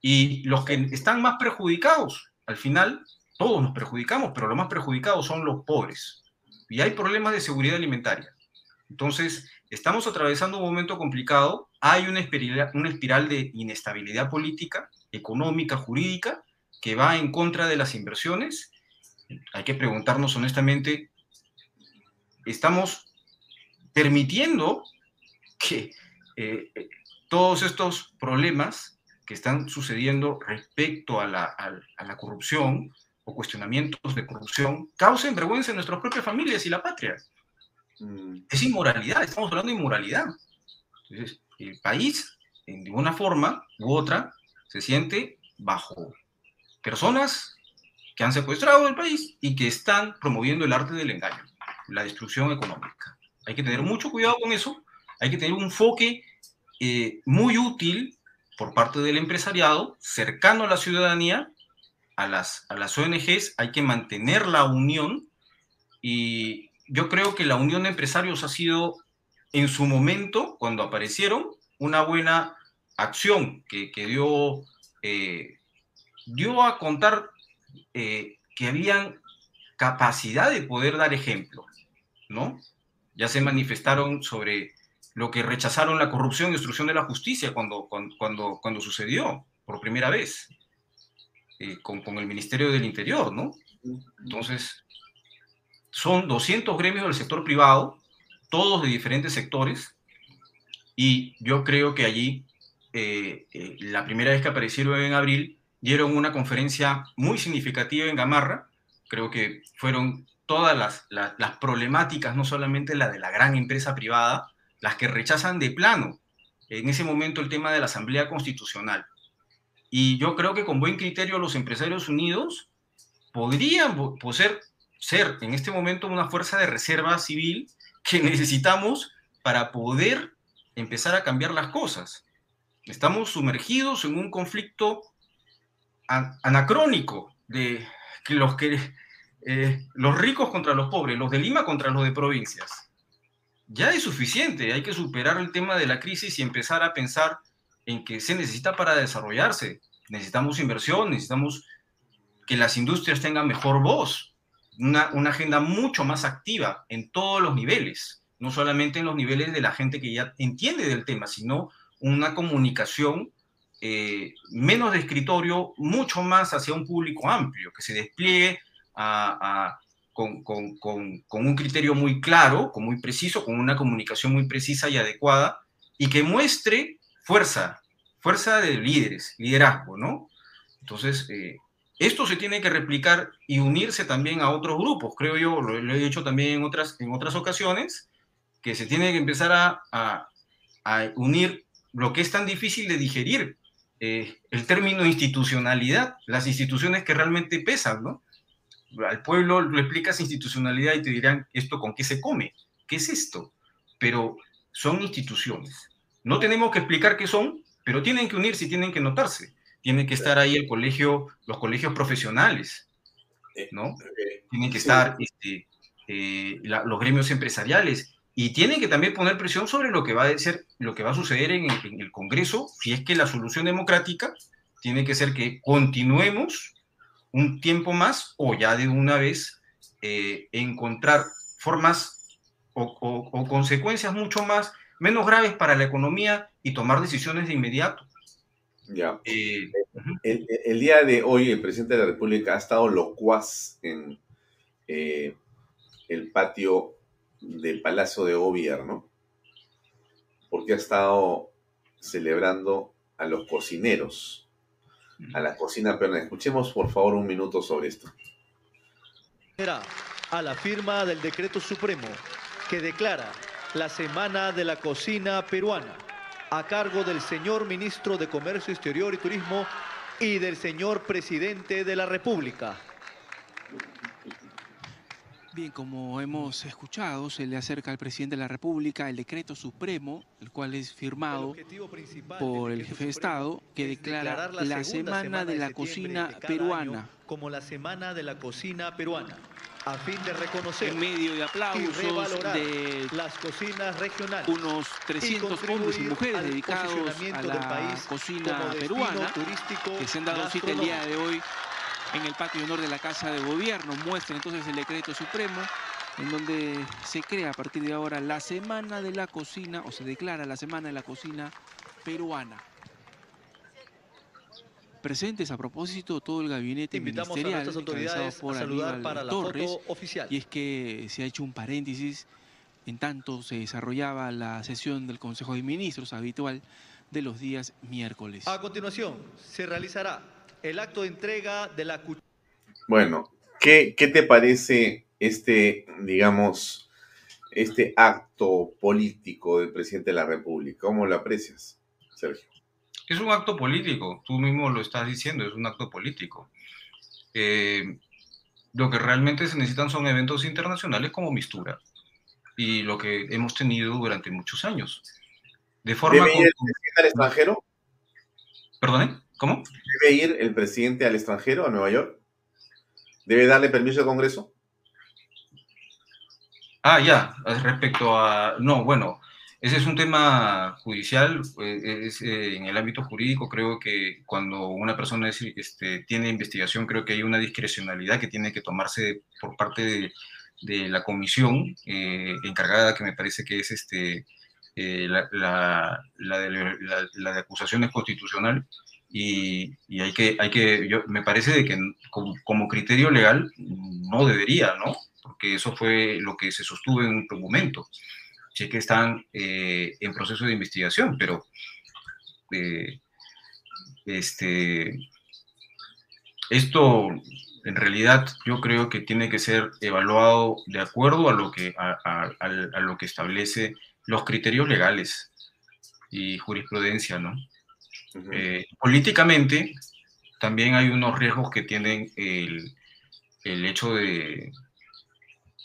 Y los que están más perjudicados, al final, todos nos perjudicamos, pero los más perjudicados son los pobres. Y hay problemas de seguridad alimentaria. Entonces, estamos atravesando un momento complicado, hay una espiral, una espiral de inestabilidad política, económica, jurídica, que va en contra de las inversiones hay que preguntarnos honestamente, ¿estamos permitiendo que eh, todos estos problemas que están sucediendo respecto a la, corrupción o cuestionamientos de corrupción causen vergüenza en nuestras propias familias y la patria? Mm. Es inmoralidad, estamos hablando de inmoralidad. Entonces, el país, en ninguna forma u otra, se siente bajo personas que han secuestrado el país y que están promoviendo el arte del engaño, la destrucción económica. Hay que tener mucho cuidado con eso, hay que tener un enfoque eh, muy útil por parte del empresariado, cercano a la ciudadanía, a las, a las ONGs, hay que mantener la unión y yo creo que la unión de empresarios ha sido en su momento, cuando aparecieron, una buena acción que, que dio, eh, dio a contar eh, que habían capacidad de poder dar ejemplo, ¿no? ya se manifestaron sobre lo que rechazaron la corrupción y destrucción de la justicia cuando, cuando, cuando, sucedió por primera vez eh, con, con, el Ministerio del Interior, ¿no? Entonces, son 200 gremios del sector privado, todos de diferentes sectores, y yo creo que allí, eh, eh, la primera vez que aparecieron en abril, dieron una conferencia muy significativa en Gamarra, creo que fueron todas las, las, problemáticas, no solamente la de la gran empresa privada, las que rechazan de plano en ese momento el tema de la Asamblea Constitucional. Y yo creo que con buen criterio los empresarios unidos podrían ser, ser en este momento una fuerza de reserva civil que [laughs] necesitamos para poder empezar a cambiar las cosas. Estamos sumergidos en un conflicto anacrónico de que los, que, eh, los ricos contra los pobres, los de Lima contra los de provincias. Ya es suficiente, hay que superar el tema de la crisis y empezar a pensar en que se necesita para desarrollarse. Necesitamos inversión, necesitamos que las industrias tengan mejor voz, una, agenda mucho más activa en todos los niveles, no solamente en los niveles de la gente que ya entiende del tema, sino una comunicación eh, menos de escritorio, mucho más hacia un público amplio, que se despliegue con, un criterio muy claro, con muy preciso, con una comunicación muy precisa y adecuada, y que muestre fuerza, fuerza de líderes, liderazgo, ¿no? Entonces, eh, esto se tiene que replicar y unirse también a otros grupos, creo yo, lo, he dicho también en otras, en otras ocasiones, que se tiene que empezar a, a unir lo que es tan difícil de digerir, eh, el término institucionalidad, las instituciones que realmente pesan, ¿no? Al pueblo le explicas institucionalidad y te dirán, ¿esto con qué se come? ¿Qué es esto? Pero son instituciones. No tenemos que explicar qué son, pero tienen que unirse y tienen que notarse. Tienen que estar ahí el colegio, los colegios profesionales, ¿no? Tienen que estar este, eh, los gremios empresariales y tienen que también poner presión sobre lo que va a ser, lo que va a suceder en el, Congreso, si es que la solución democrática tiene que ser que continuemos un tiempo más o ya de una vez eh, encontrar formas o, consecuencias mucho más, menos graves para la economía y tomar decisiones de inmediato. Ya. Eh, el, el, día de hoy el presidente de la República ha estado locuaz en eh, el patio del Palacio de Gobierno, porque ha estado celebrando a los cocineros, a la cocina peruana. Escuchemos por favor un minuto sobre esto. A la firma del decreto supremo que declara la Semana de la Cocina Peruana a cargo del señor ministro de Comercio Exterior y Turismo y del señor presidente de la República. Bien, como hemos escuchado, se le acerca al presidente de la República el decreto supremo, el cual es firmado por el jefe de Estado, que declara la, Semana de la Cocina Peruana. Como la Semana de la Cocina Peruana a fin de reconocer en medio de aplausos de las cocinas regionales unos 300 hombres y mujeres dedicados a la cocina peruana que se han dado cita el día de hoy en el patio de honor de la Casa de Gobierno. Muestra entonces el decreto supremo en donde se crea a partir de ahora la Semana de la Cocina, o se declara la Semana de la Cocina Peruana. Presentes a propósito todo el gabinete Invitamos ministerial a autoridades por a saludar para la Torres, foto oficial. Y es que se ha hecho un paréntesis en tanto se desarrollaba la sesión del Consejo de Ministros habitual de los días miércoles. A continuación, se realizará el acto de entrega de la... Bueno, ¿qué, qué te parece este, digamos, este acto político del presidente de la República? ¿Cómo lo aprecias, Sergio? Es un acto político, tú mismo lo estás diciendo, es un acto político. Eh, lo que realmente se necesitan son eventos internacionales como Mistura y lo que hemos tenido durante muchos años. De forma ¿Debe ir el presidente al extranjero? ¿Perdone? ¿Cómo? ¿Debe ir el presidente al extranjero, a Nueva York? ¿Debe darle permiso al Congreso? Ah, ya, respecto a... No, bueno, ese es un tema judicial, eh, es, eh, en el ámbito jurídico creo que cuando una persona este, tiene investigación creo que hay una discrecionalidad que tiene que tomarse por parte de la comisión eh, encargada, que me parece que es este, la, la, la, de, la, de, acusaciones constitucional, y, y, hay que, hay que yo, me parece de que como, como, criterio legal no debería, ¿no? Porque eso fue lo que se sostuvo en un documento. Sé que están eh, en proceso de investigación, pero este, esto en realidad yo creo que tiene que ser evaluado de acuerdo a lo que, a, lo que establece los criterios legales y jurisprudencia, ¿no? Eh, políticamente también hay unos riesgos que tienen el, hecho de,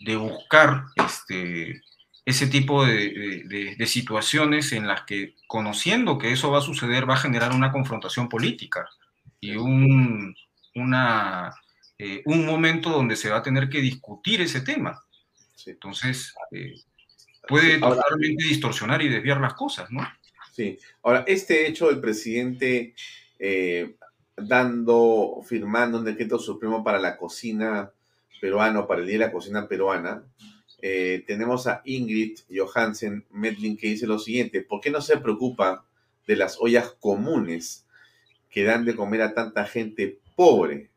de buscar este, ese tipo de, de, situaciones en las que, conociendo que eso va a suceder, va a generar una confrontación política y un, una, eh, un momento donde se va a tener que discutir ese tema. Entonces, eh, puede totalmente distorsionar y desviar las cosas, ¿no? Sí. Ahora, este hecho del presidente eh, dando, firmando un decreto supremo para la cocina peruana, para el Día de la Cocina Peruana, tenemos a Ingrid Johansen Medlin que dice lo siguiente, ¿por qué no se preocupa de las ollas comunes que dan de comer a tanta gente pobre?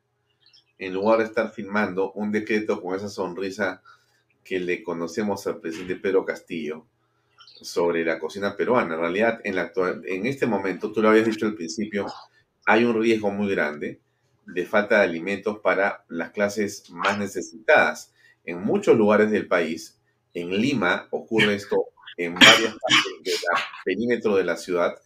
en lugar de estar firmando un decreto con esa sonrisa que le conocemos al presidente Pedro Castillo sobre la cocina peruana. En realidad, en, la en este momento, tú lo habías dicho al principio, hay un riesgo muy grande de falta de alimentos para las clases más necesitadas. En muchos lugares del país, en Lima ocurre [laughs] esto en varias partes del perímetro de la ciudad,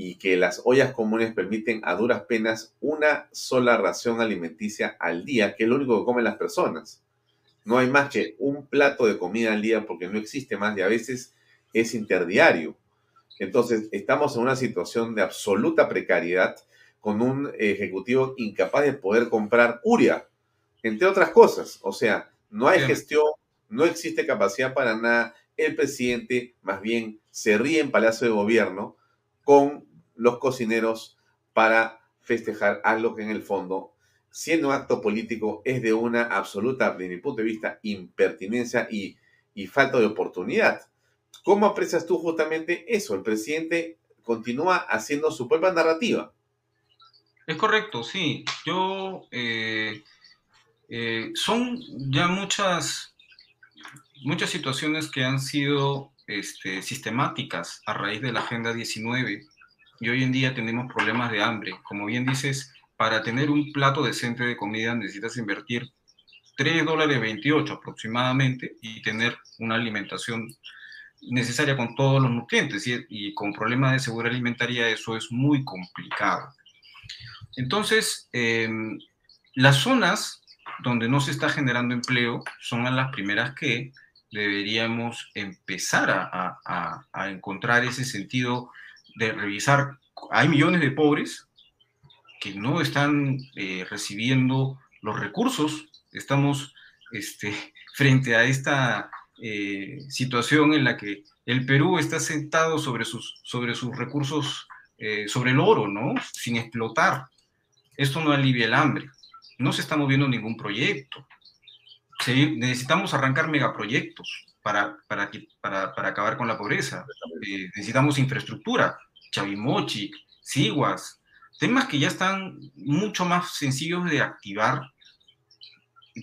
y que las ollas comunes permiten a duras penas una sola ración alimenticia al día, que es lo único que comen las personas. No hay más que un plato de comida al día porque no existe más y a veces es interdiario. Entonces, estamos en una situación de absoluta precariedad con un ejecutivo incapaz de poder comprar uria, entre otras cosas. O sea, no hay gestión, no existe capacidad para nada. El presidente más bien se ríe en Palacio de Gobierno con los cocineros para festejar algo que en el fondo, siendo un acto político, es de una absoluta, desde mi punto de vista, impertinencia y, falta de oportunidad. ¿Cómo aprecias tú justamente eso? El presidente continúa haciendo su propia narrativa. Es correcto, sí. Yo eh, eh, son ya muchas, muchas situaciones que han sido este, sistemáticas a raíz de la Agenda 19 y hoy en día tenemos problemas de hambre. Como bien dices, para tener un plato decente de comida necesitas invertir 3 dólares 28 aproximadamente y tener una alimentación necesaria con todos los nutrientes y, con problemas de seguridad alimentaria eso es muy complicado. Entonces, em, las zonas donde no se está generando empleo son las primeras que deberíamos empezar a, encontrar ese sentido de revisar. Hay millones de pobres que no están eh, recibiendo los recursos. Estamos este, [laughs] frente a esta eh, situación en la que el Perú está sentado sobre sus, sobre sus recursos, eh, sobre el oro, ¿no? Sin explotar. Esto no alivia el hambre. No se está moviendo ningún proyecto necesitamos arrancar megaproyectos para, para, para, para acabar con la pobreza. Eh, necesitamos infraestructura, Chavimochi, Siguas, temas que ya están mucho más sencillos de activar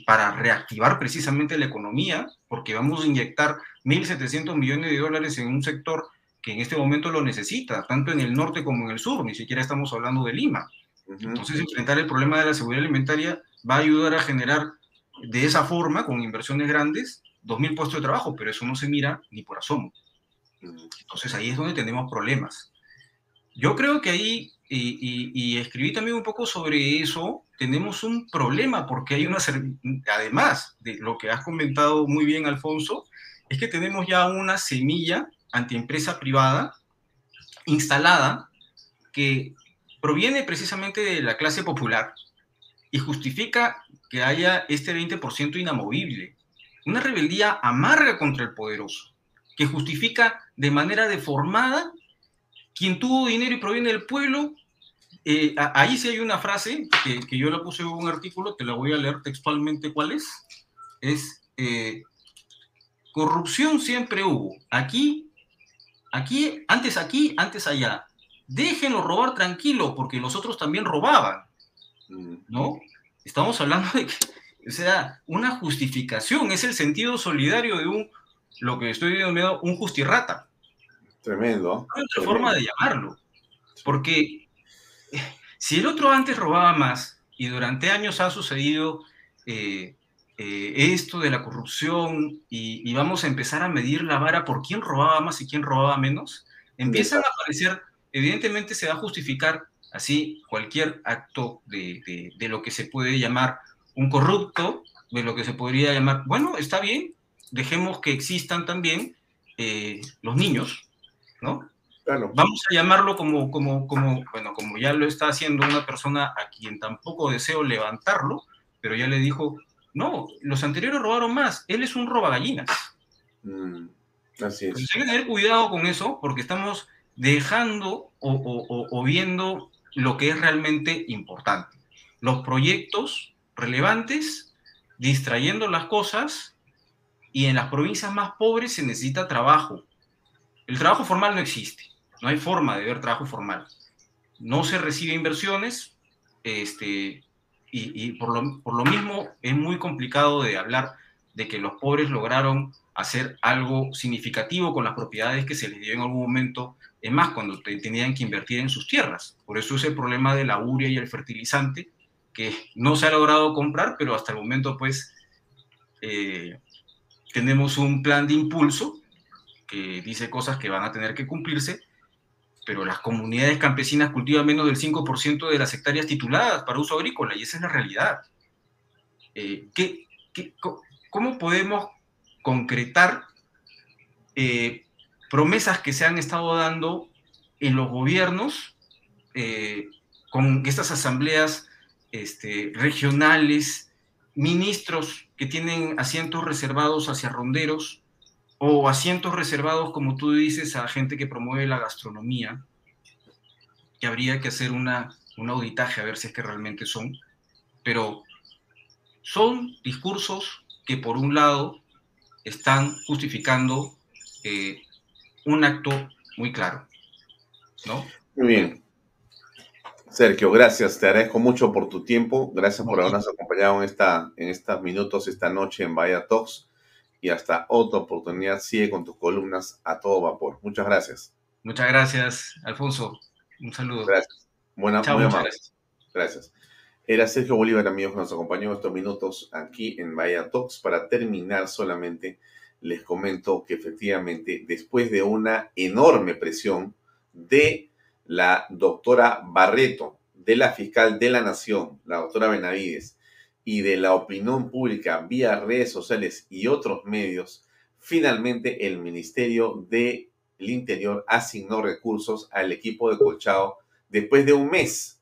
para reactivar precisamente la economía, porque vamos a inyectar 1.700 millones de dólares en un sector que en este momento lo necesita, tanto en el norte como en el sur, ni siquiera estamos hablando de Lima. Entonces, enfrentar el problema de la seguridad alimentaria va a ayudar a generar de esa forma, con inversiones grandes, 2.000 puestos de trabajo, pero eso no se mira ni por asomo. Entonces ahí es donde tenemos problemas. Yo creo que ahí, y, escribí también un poco sobre eso, tenemos un problema porque hay una, además de lo que has comentado muy bien, Alfonso, es que tenemos ya una semilla antiempresa privada instalada que proviene precisamente de la clase popular y justifica que haya este 20% inamovible. Una rebeldía amarga contra el poderoso, que justifica de manera deformada quien tuvo dinero y proviene del pueblo. Eh, ahí sí hay una frase que, que, yo la puse en un artículo, te la voy a leer textualmente cuál es. Es eh, corrupción siempre hubo. Aquí, aquí, antes aquí, antes allá. Déjenlo robar tranquilo, porque los otros también robaban. ¿No? Estamos hablando de que, o sea, una justificación, es el sentido solidario de un, lo que estoy denominando, un justirrata. Tremendo. Hay otra forma de llamarlo. Porque si el otro antes robaba más y durante años ha sucedido eh, eh, esto de la corrupción y, vamos a empezar a medir la vara por quién robaba más y quién robaba menos, empiezan a aparecer, evidentemente se va a justificar así cualquier acto de, de lo que se puede llamar un corrupto, de lo que se podría llamar, bueno, está bien, dejemos que existan también eh, los niños, ¿no? Vamos a llamarlo como, como, como, bueno, como ya lo está haciendo una persona a quien tampoco deseo levantarlo, pero ya le dijo, no, los anteriores robaron más, él es un robagallinas. Mm, así es. hay que tener cuidado con eso porque estamos dejando o, viendo lo que es realmente importante. Los proyectos relevantes, distrayendo las cosas, y en las provincias más pobres se necesita trabajo. El trabajo formal no existe. No hay forma de ver trabajo formal. No se recibe inversiones, este, y, por, lo, por, lo, mismo es muy complicado de hablar de que los pobres lograron hacer algo significativo con las propiedades que se les dio en algún momento, es más, cuando tenían que invertir en sus tierras. Por eso es el problema de la uria y el fertilizante, que no se ha logrado comprar, pero hasta el momento, pues, eh, tenemos un plan de impulso que dice cosas que van a tener que cumplirse, pero las comunidades campesinas cultivan menos del 5% de las hectáreas tituladas para uso agrícola y esa es la realidad. Eh, cómo podemos concretar eh, promesas que se han estado dando en los gobiernos eh, con estas asambleas este, regionales, ministros que tienen asientos reservados hacia ronderos, o asientos reservados, como tú dices, a gente que promueve la gastronomía, que habría que hacer una, un auditaje a ver si es que realmente son, pero son discursos que por un lado están justificando eh, un acto muy claro, ¿no? Muy bien. Sergio, gracias. Te agradezco mucho por tu tiempo. Gracias por habernos acompañado en, esta, en estos minutos, esta noche en Vaya Talks y hasta otra oportunidad. Sigue con tus columnas a todo vapor. Muchas gracias. Muchas gracias, Alfonso. Un saludo. Gracias. Buena, muy amable. Gracias. Era Sergio Bolívar, amigos, que nos acompañó estos minutos aquí en Vaya Talks. Para terminar, solamente les comento que efectivamente, después de una enorme presión de la doctora Barreto, de la fiscal de la Nación, la doctora Benavides, y de la opinión pública vía redes sociales y otros medios, finalmente el Ministerio del Interior asignó recursos al equipo de Colchado después de un mes.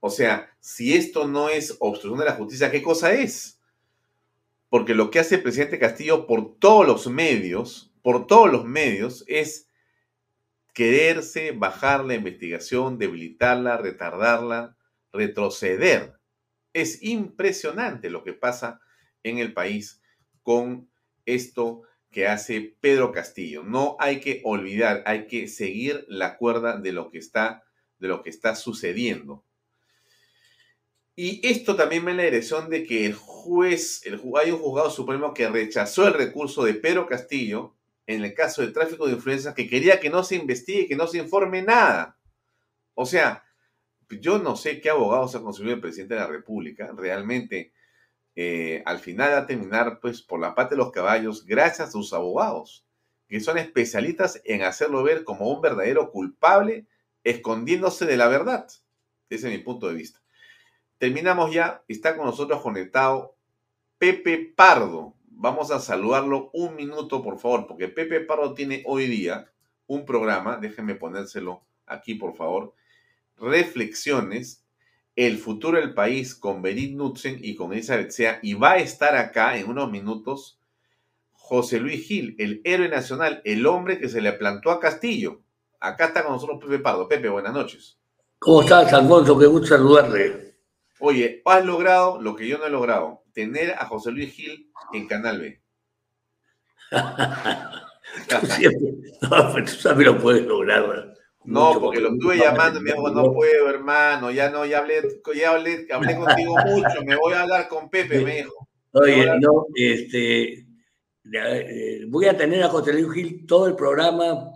O sea, si esto no es obstrucción de la justicia, ¿qué cosa es? Porque lo que hace el presidente Castillo por todos los medios, por todos los medios, es quererse bajar la investigación, debilitarla, retardarla, retroceder es impresionante lo que pasa en el país con esto que hace Pedro Castillo. No hay que olvidar, hay que seguir la cuerda de lo que está, de lo que está sucediendo. Y esto también me da la dirección de que el juez, el, hay un juzgado supremo que rechazó el recurso de Pedro Castillo en el caso de tráfico de influencias que quería que no se investigue, que no se informe nada. O sea, yo no sé qué abogados ha conseguido el presidente de la República. Realmente, eh, al final va a terminar pues por la parte de los caballos gracias a sus abogados, que son especialistas en hacerlo ver como un verdadero culpable, escondiéndose de la verdad. Ese es mi punto de vista. Terminamos ya. Está con nosotros conectado Pepe Pardo. Vamos a saludarlo un minuto, por favor, porque Pepe Pardo tiene hoy día un programa. Déjenme ponérselo aquí, por favor reflexiones, el futuro del país con Berit Nutzen y con Elizabeth Sea, y va a estar acá en unos minutos José Luis Gil, el héroe nacional, el hombre que se le plantó a Castillo. Acá está con nosotros Pepe Pardo. Pepe, buenas noches. ¿Cómo estás, Alfonso? Qué gusto saludarle. Oye, has logrado lo que yo no he logrado, tener a José Luis Gil en Canal B. [laughs] tú siempre, no, pues tú también lo puedes lograr. No, porque lo estuve llamando y me dijo, no puedo, hermano, ya no, ya hablé, ya hablé, hablé contigo [laughs] mucho, me voy a hablar con Pepe, me dijo. Oye, no, este, eh, voy a tener a José Luis Gil todo el programa.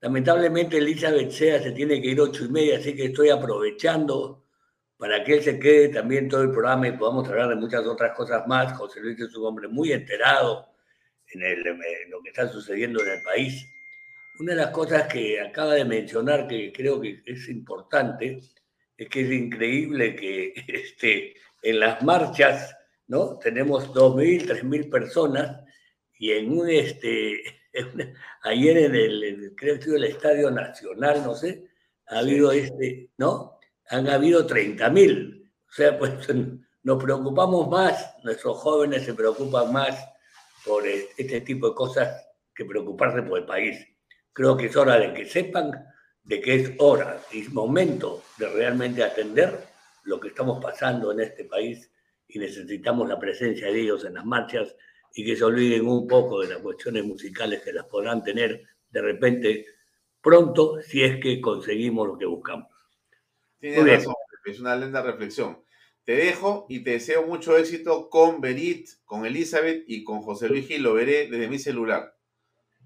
Lamentablemente Elizabeth Sea se tiene que ir ocho y media, así que estoy aprovechando para que él se quede también todo el programa y podamos hablar de muchas otras cosas más. José Luis es un hombre muy enterado en, en lo que está sucediendo en el país una de las cosas que acaba de mencionar que creo que es importante es que es increíble que [laughs] este, en las marchas ¿no? tenemos 2.000, 3.000 personas y en un, este, [laughs] ayer en el, creo que el Estadio Nacional, no sé, ha habido este, ¿no? Han habido 30.000. O sea, pues [laughs] nos preocupamos más, nuestros jóvenes se preocupan más por este tipo de cosas que preocuparse por el país creo que es hora de que sepan de que es hora y momento de realmente atender lo que estamos pasando en este país y necesitamos la presencia de ellos en las marchas y que se olviden un poco de las cuestiones musicales que las podrán tener de repente pronto si es que conseguimos lo que buscamos. Tienes razón, es una linda reflexión. Te dejo y te deseo mucho éxito con Berit, con Elizabeth y con José Luis Gil. Lo veré desde mi celular.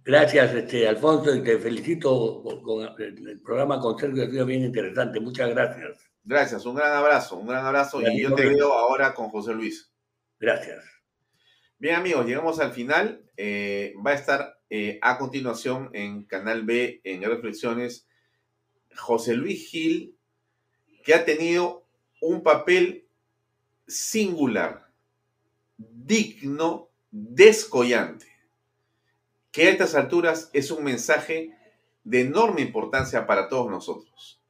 Gracias, este, Alfonso, y te felicito con el programa con Sergio, ha sido bien interesante. Muchas gracias. Gracias, un gran abrazo, un gran abrazo. y yo te veo ahora con José Luis. Gracias. Bien, amigos, llegamos al final. Eh, va a estar eh, a continuación en Canal B, en Reflexiones, José Luis Gil, que ha tenido un papel singular, digno, descollante que a estas alturas es un mensaje de enorme importancia para todos nosotros.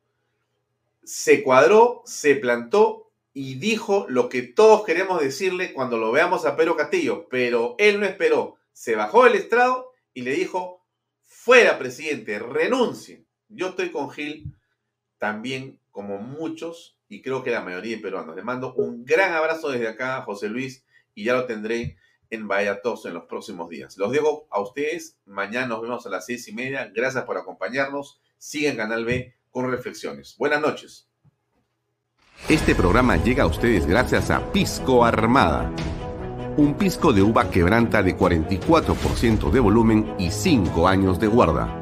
Se cuadró, se plantó y dijo lo que todos queremos decirle cuando lo veamos a Pedro Castillo, pero él no esperó, se bajó del estrado y le dijo, fuera presidente, renuncie. Yo estoy con Gil también como muchos y creo que la mayoría de peruanos. Le mando un gran abrazo desde acá, José Luis, y ya lo tendré en Vallatos en los próximos días. Los dejo a ustedes. Mañana nos vemos a las seis y media. Gracias por acompañarnos. Sigan Canal B con reflexiones. Buenas noches. Este programa llega a ustedes gracias a Pisco Armada. Un pisco de uva quebranta de 44% de volumen y 5 años de guarda.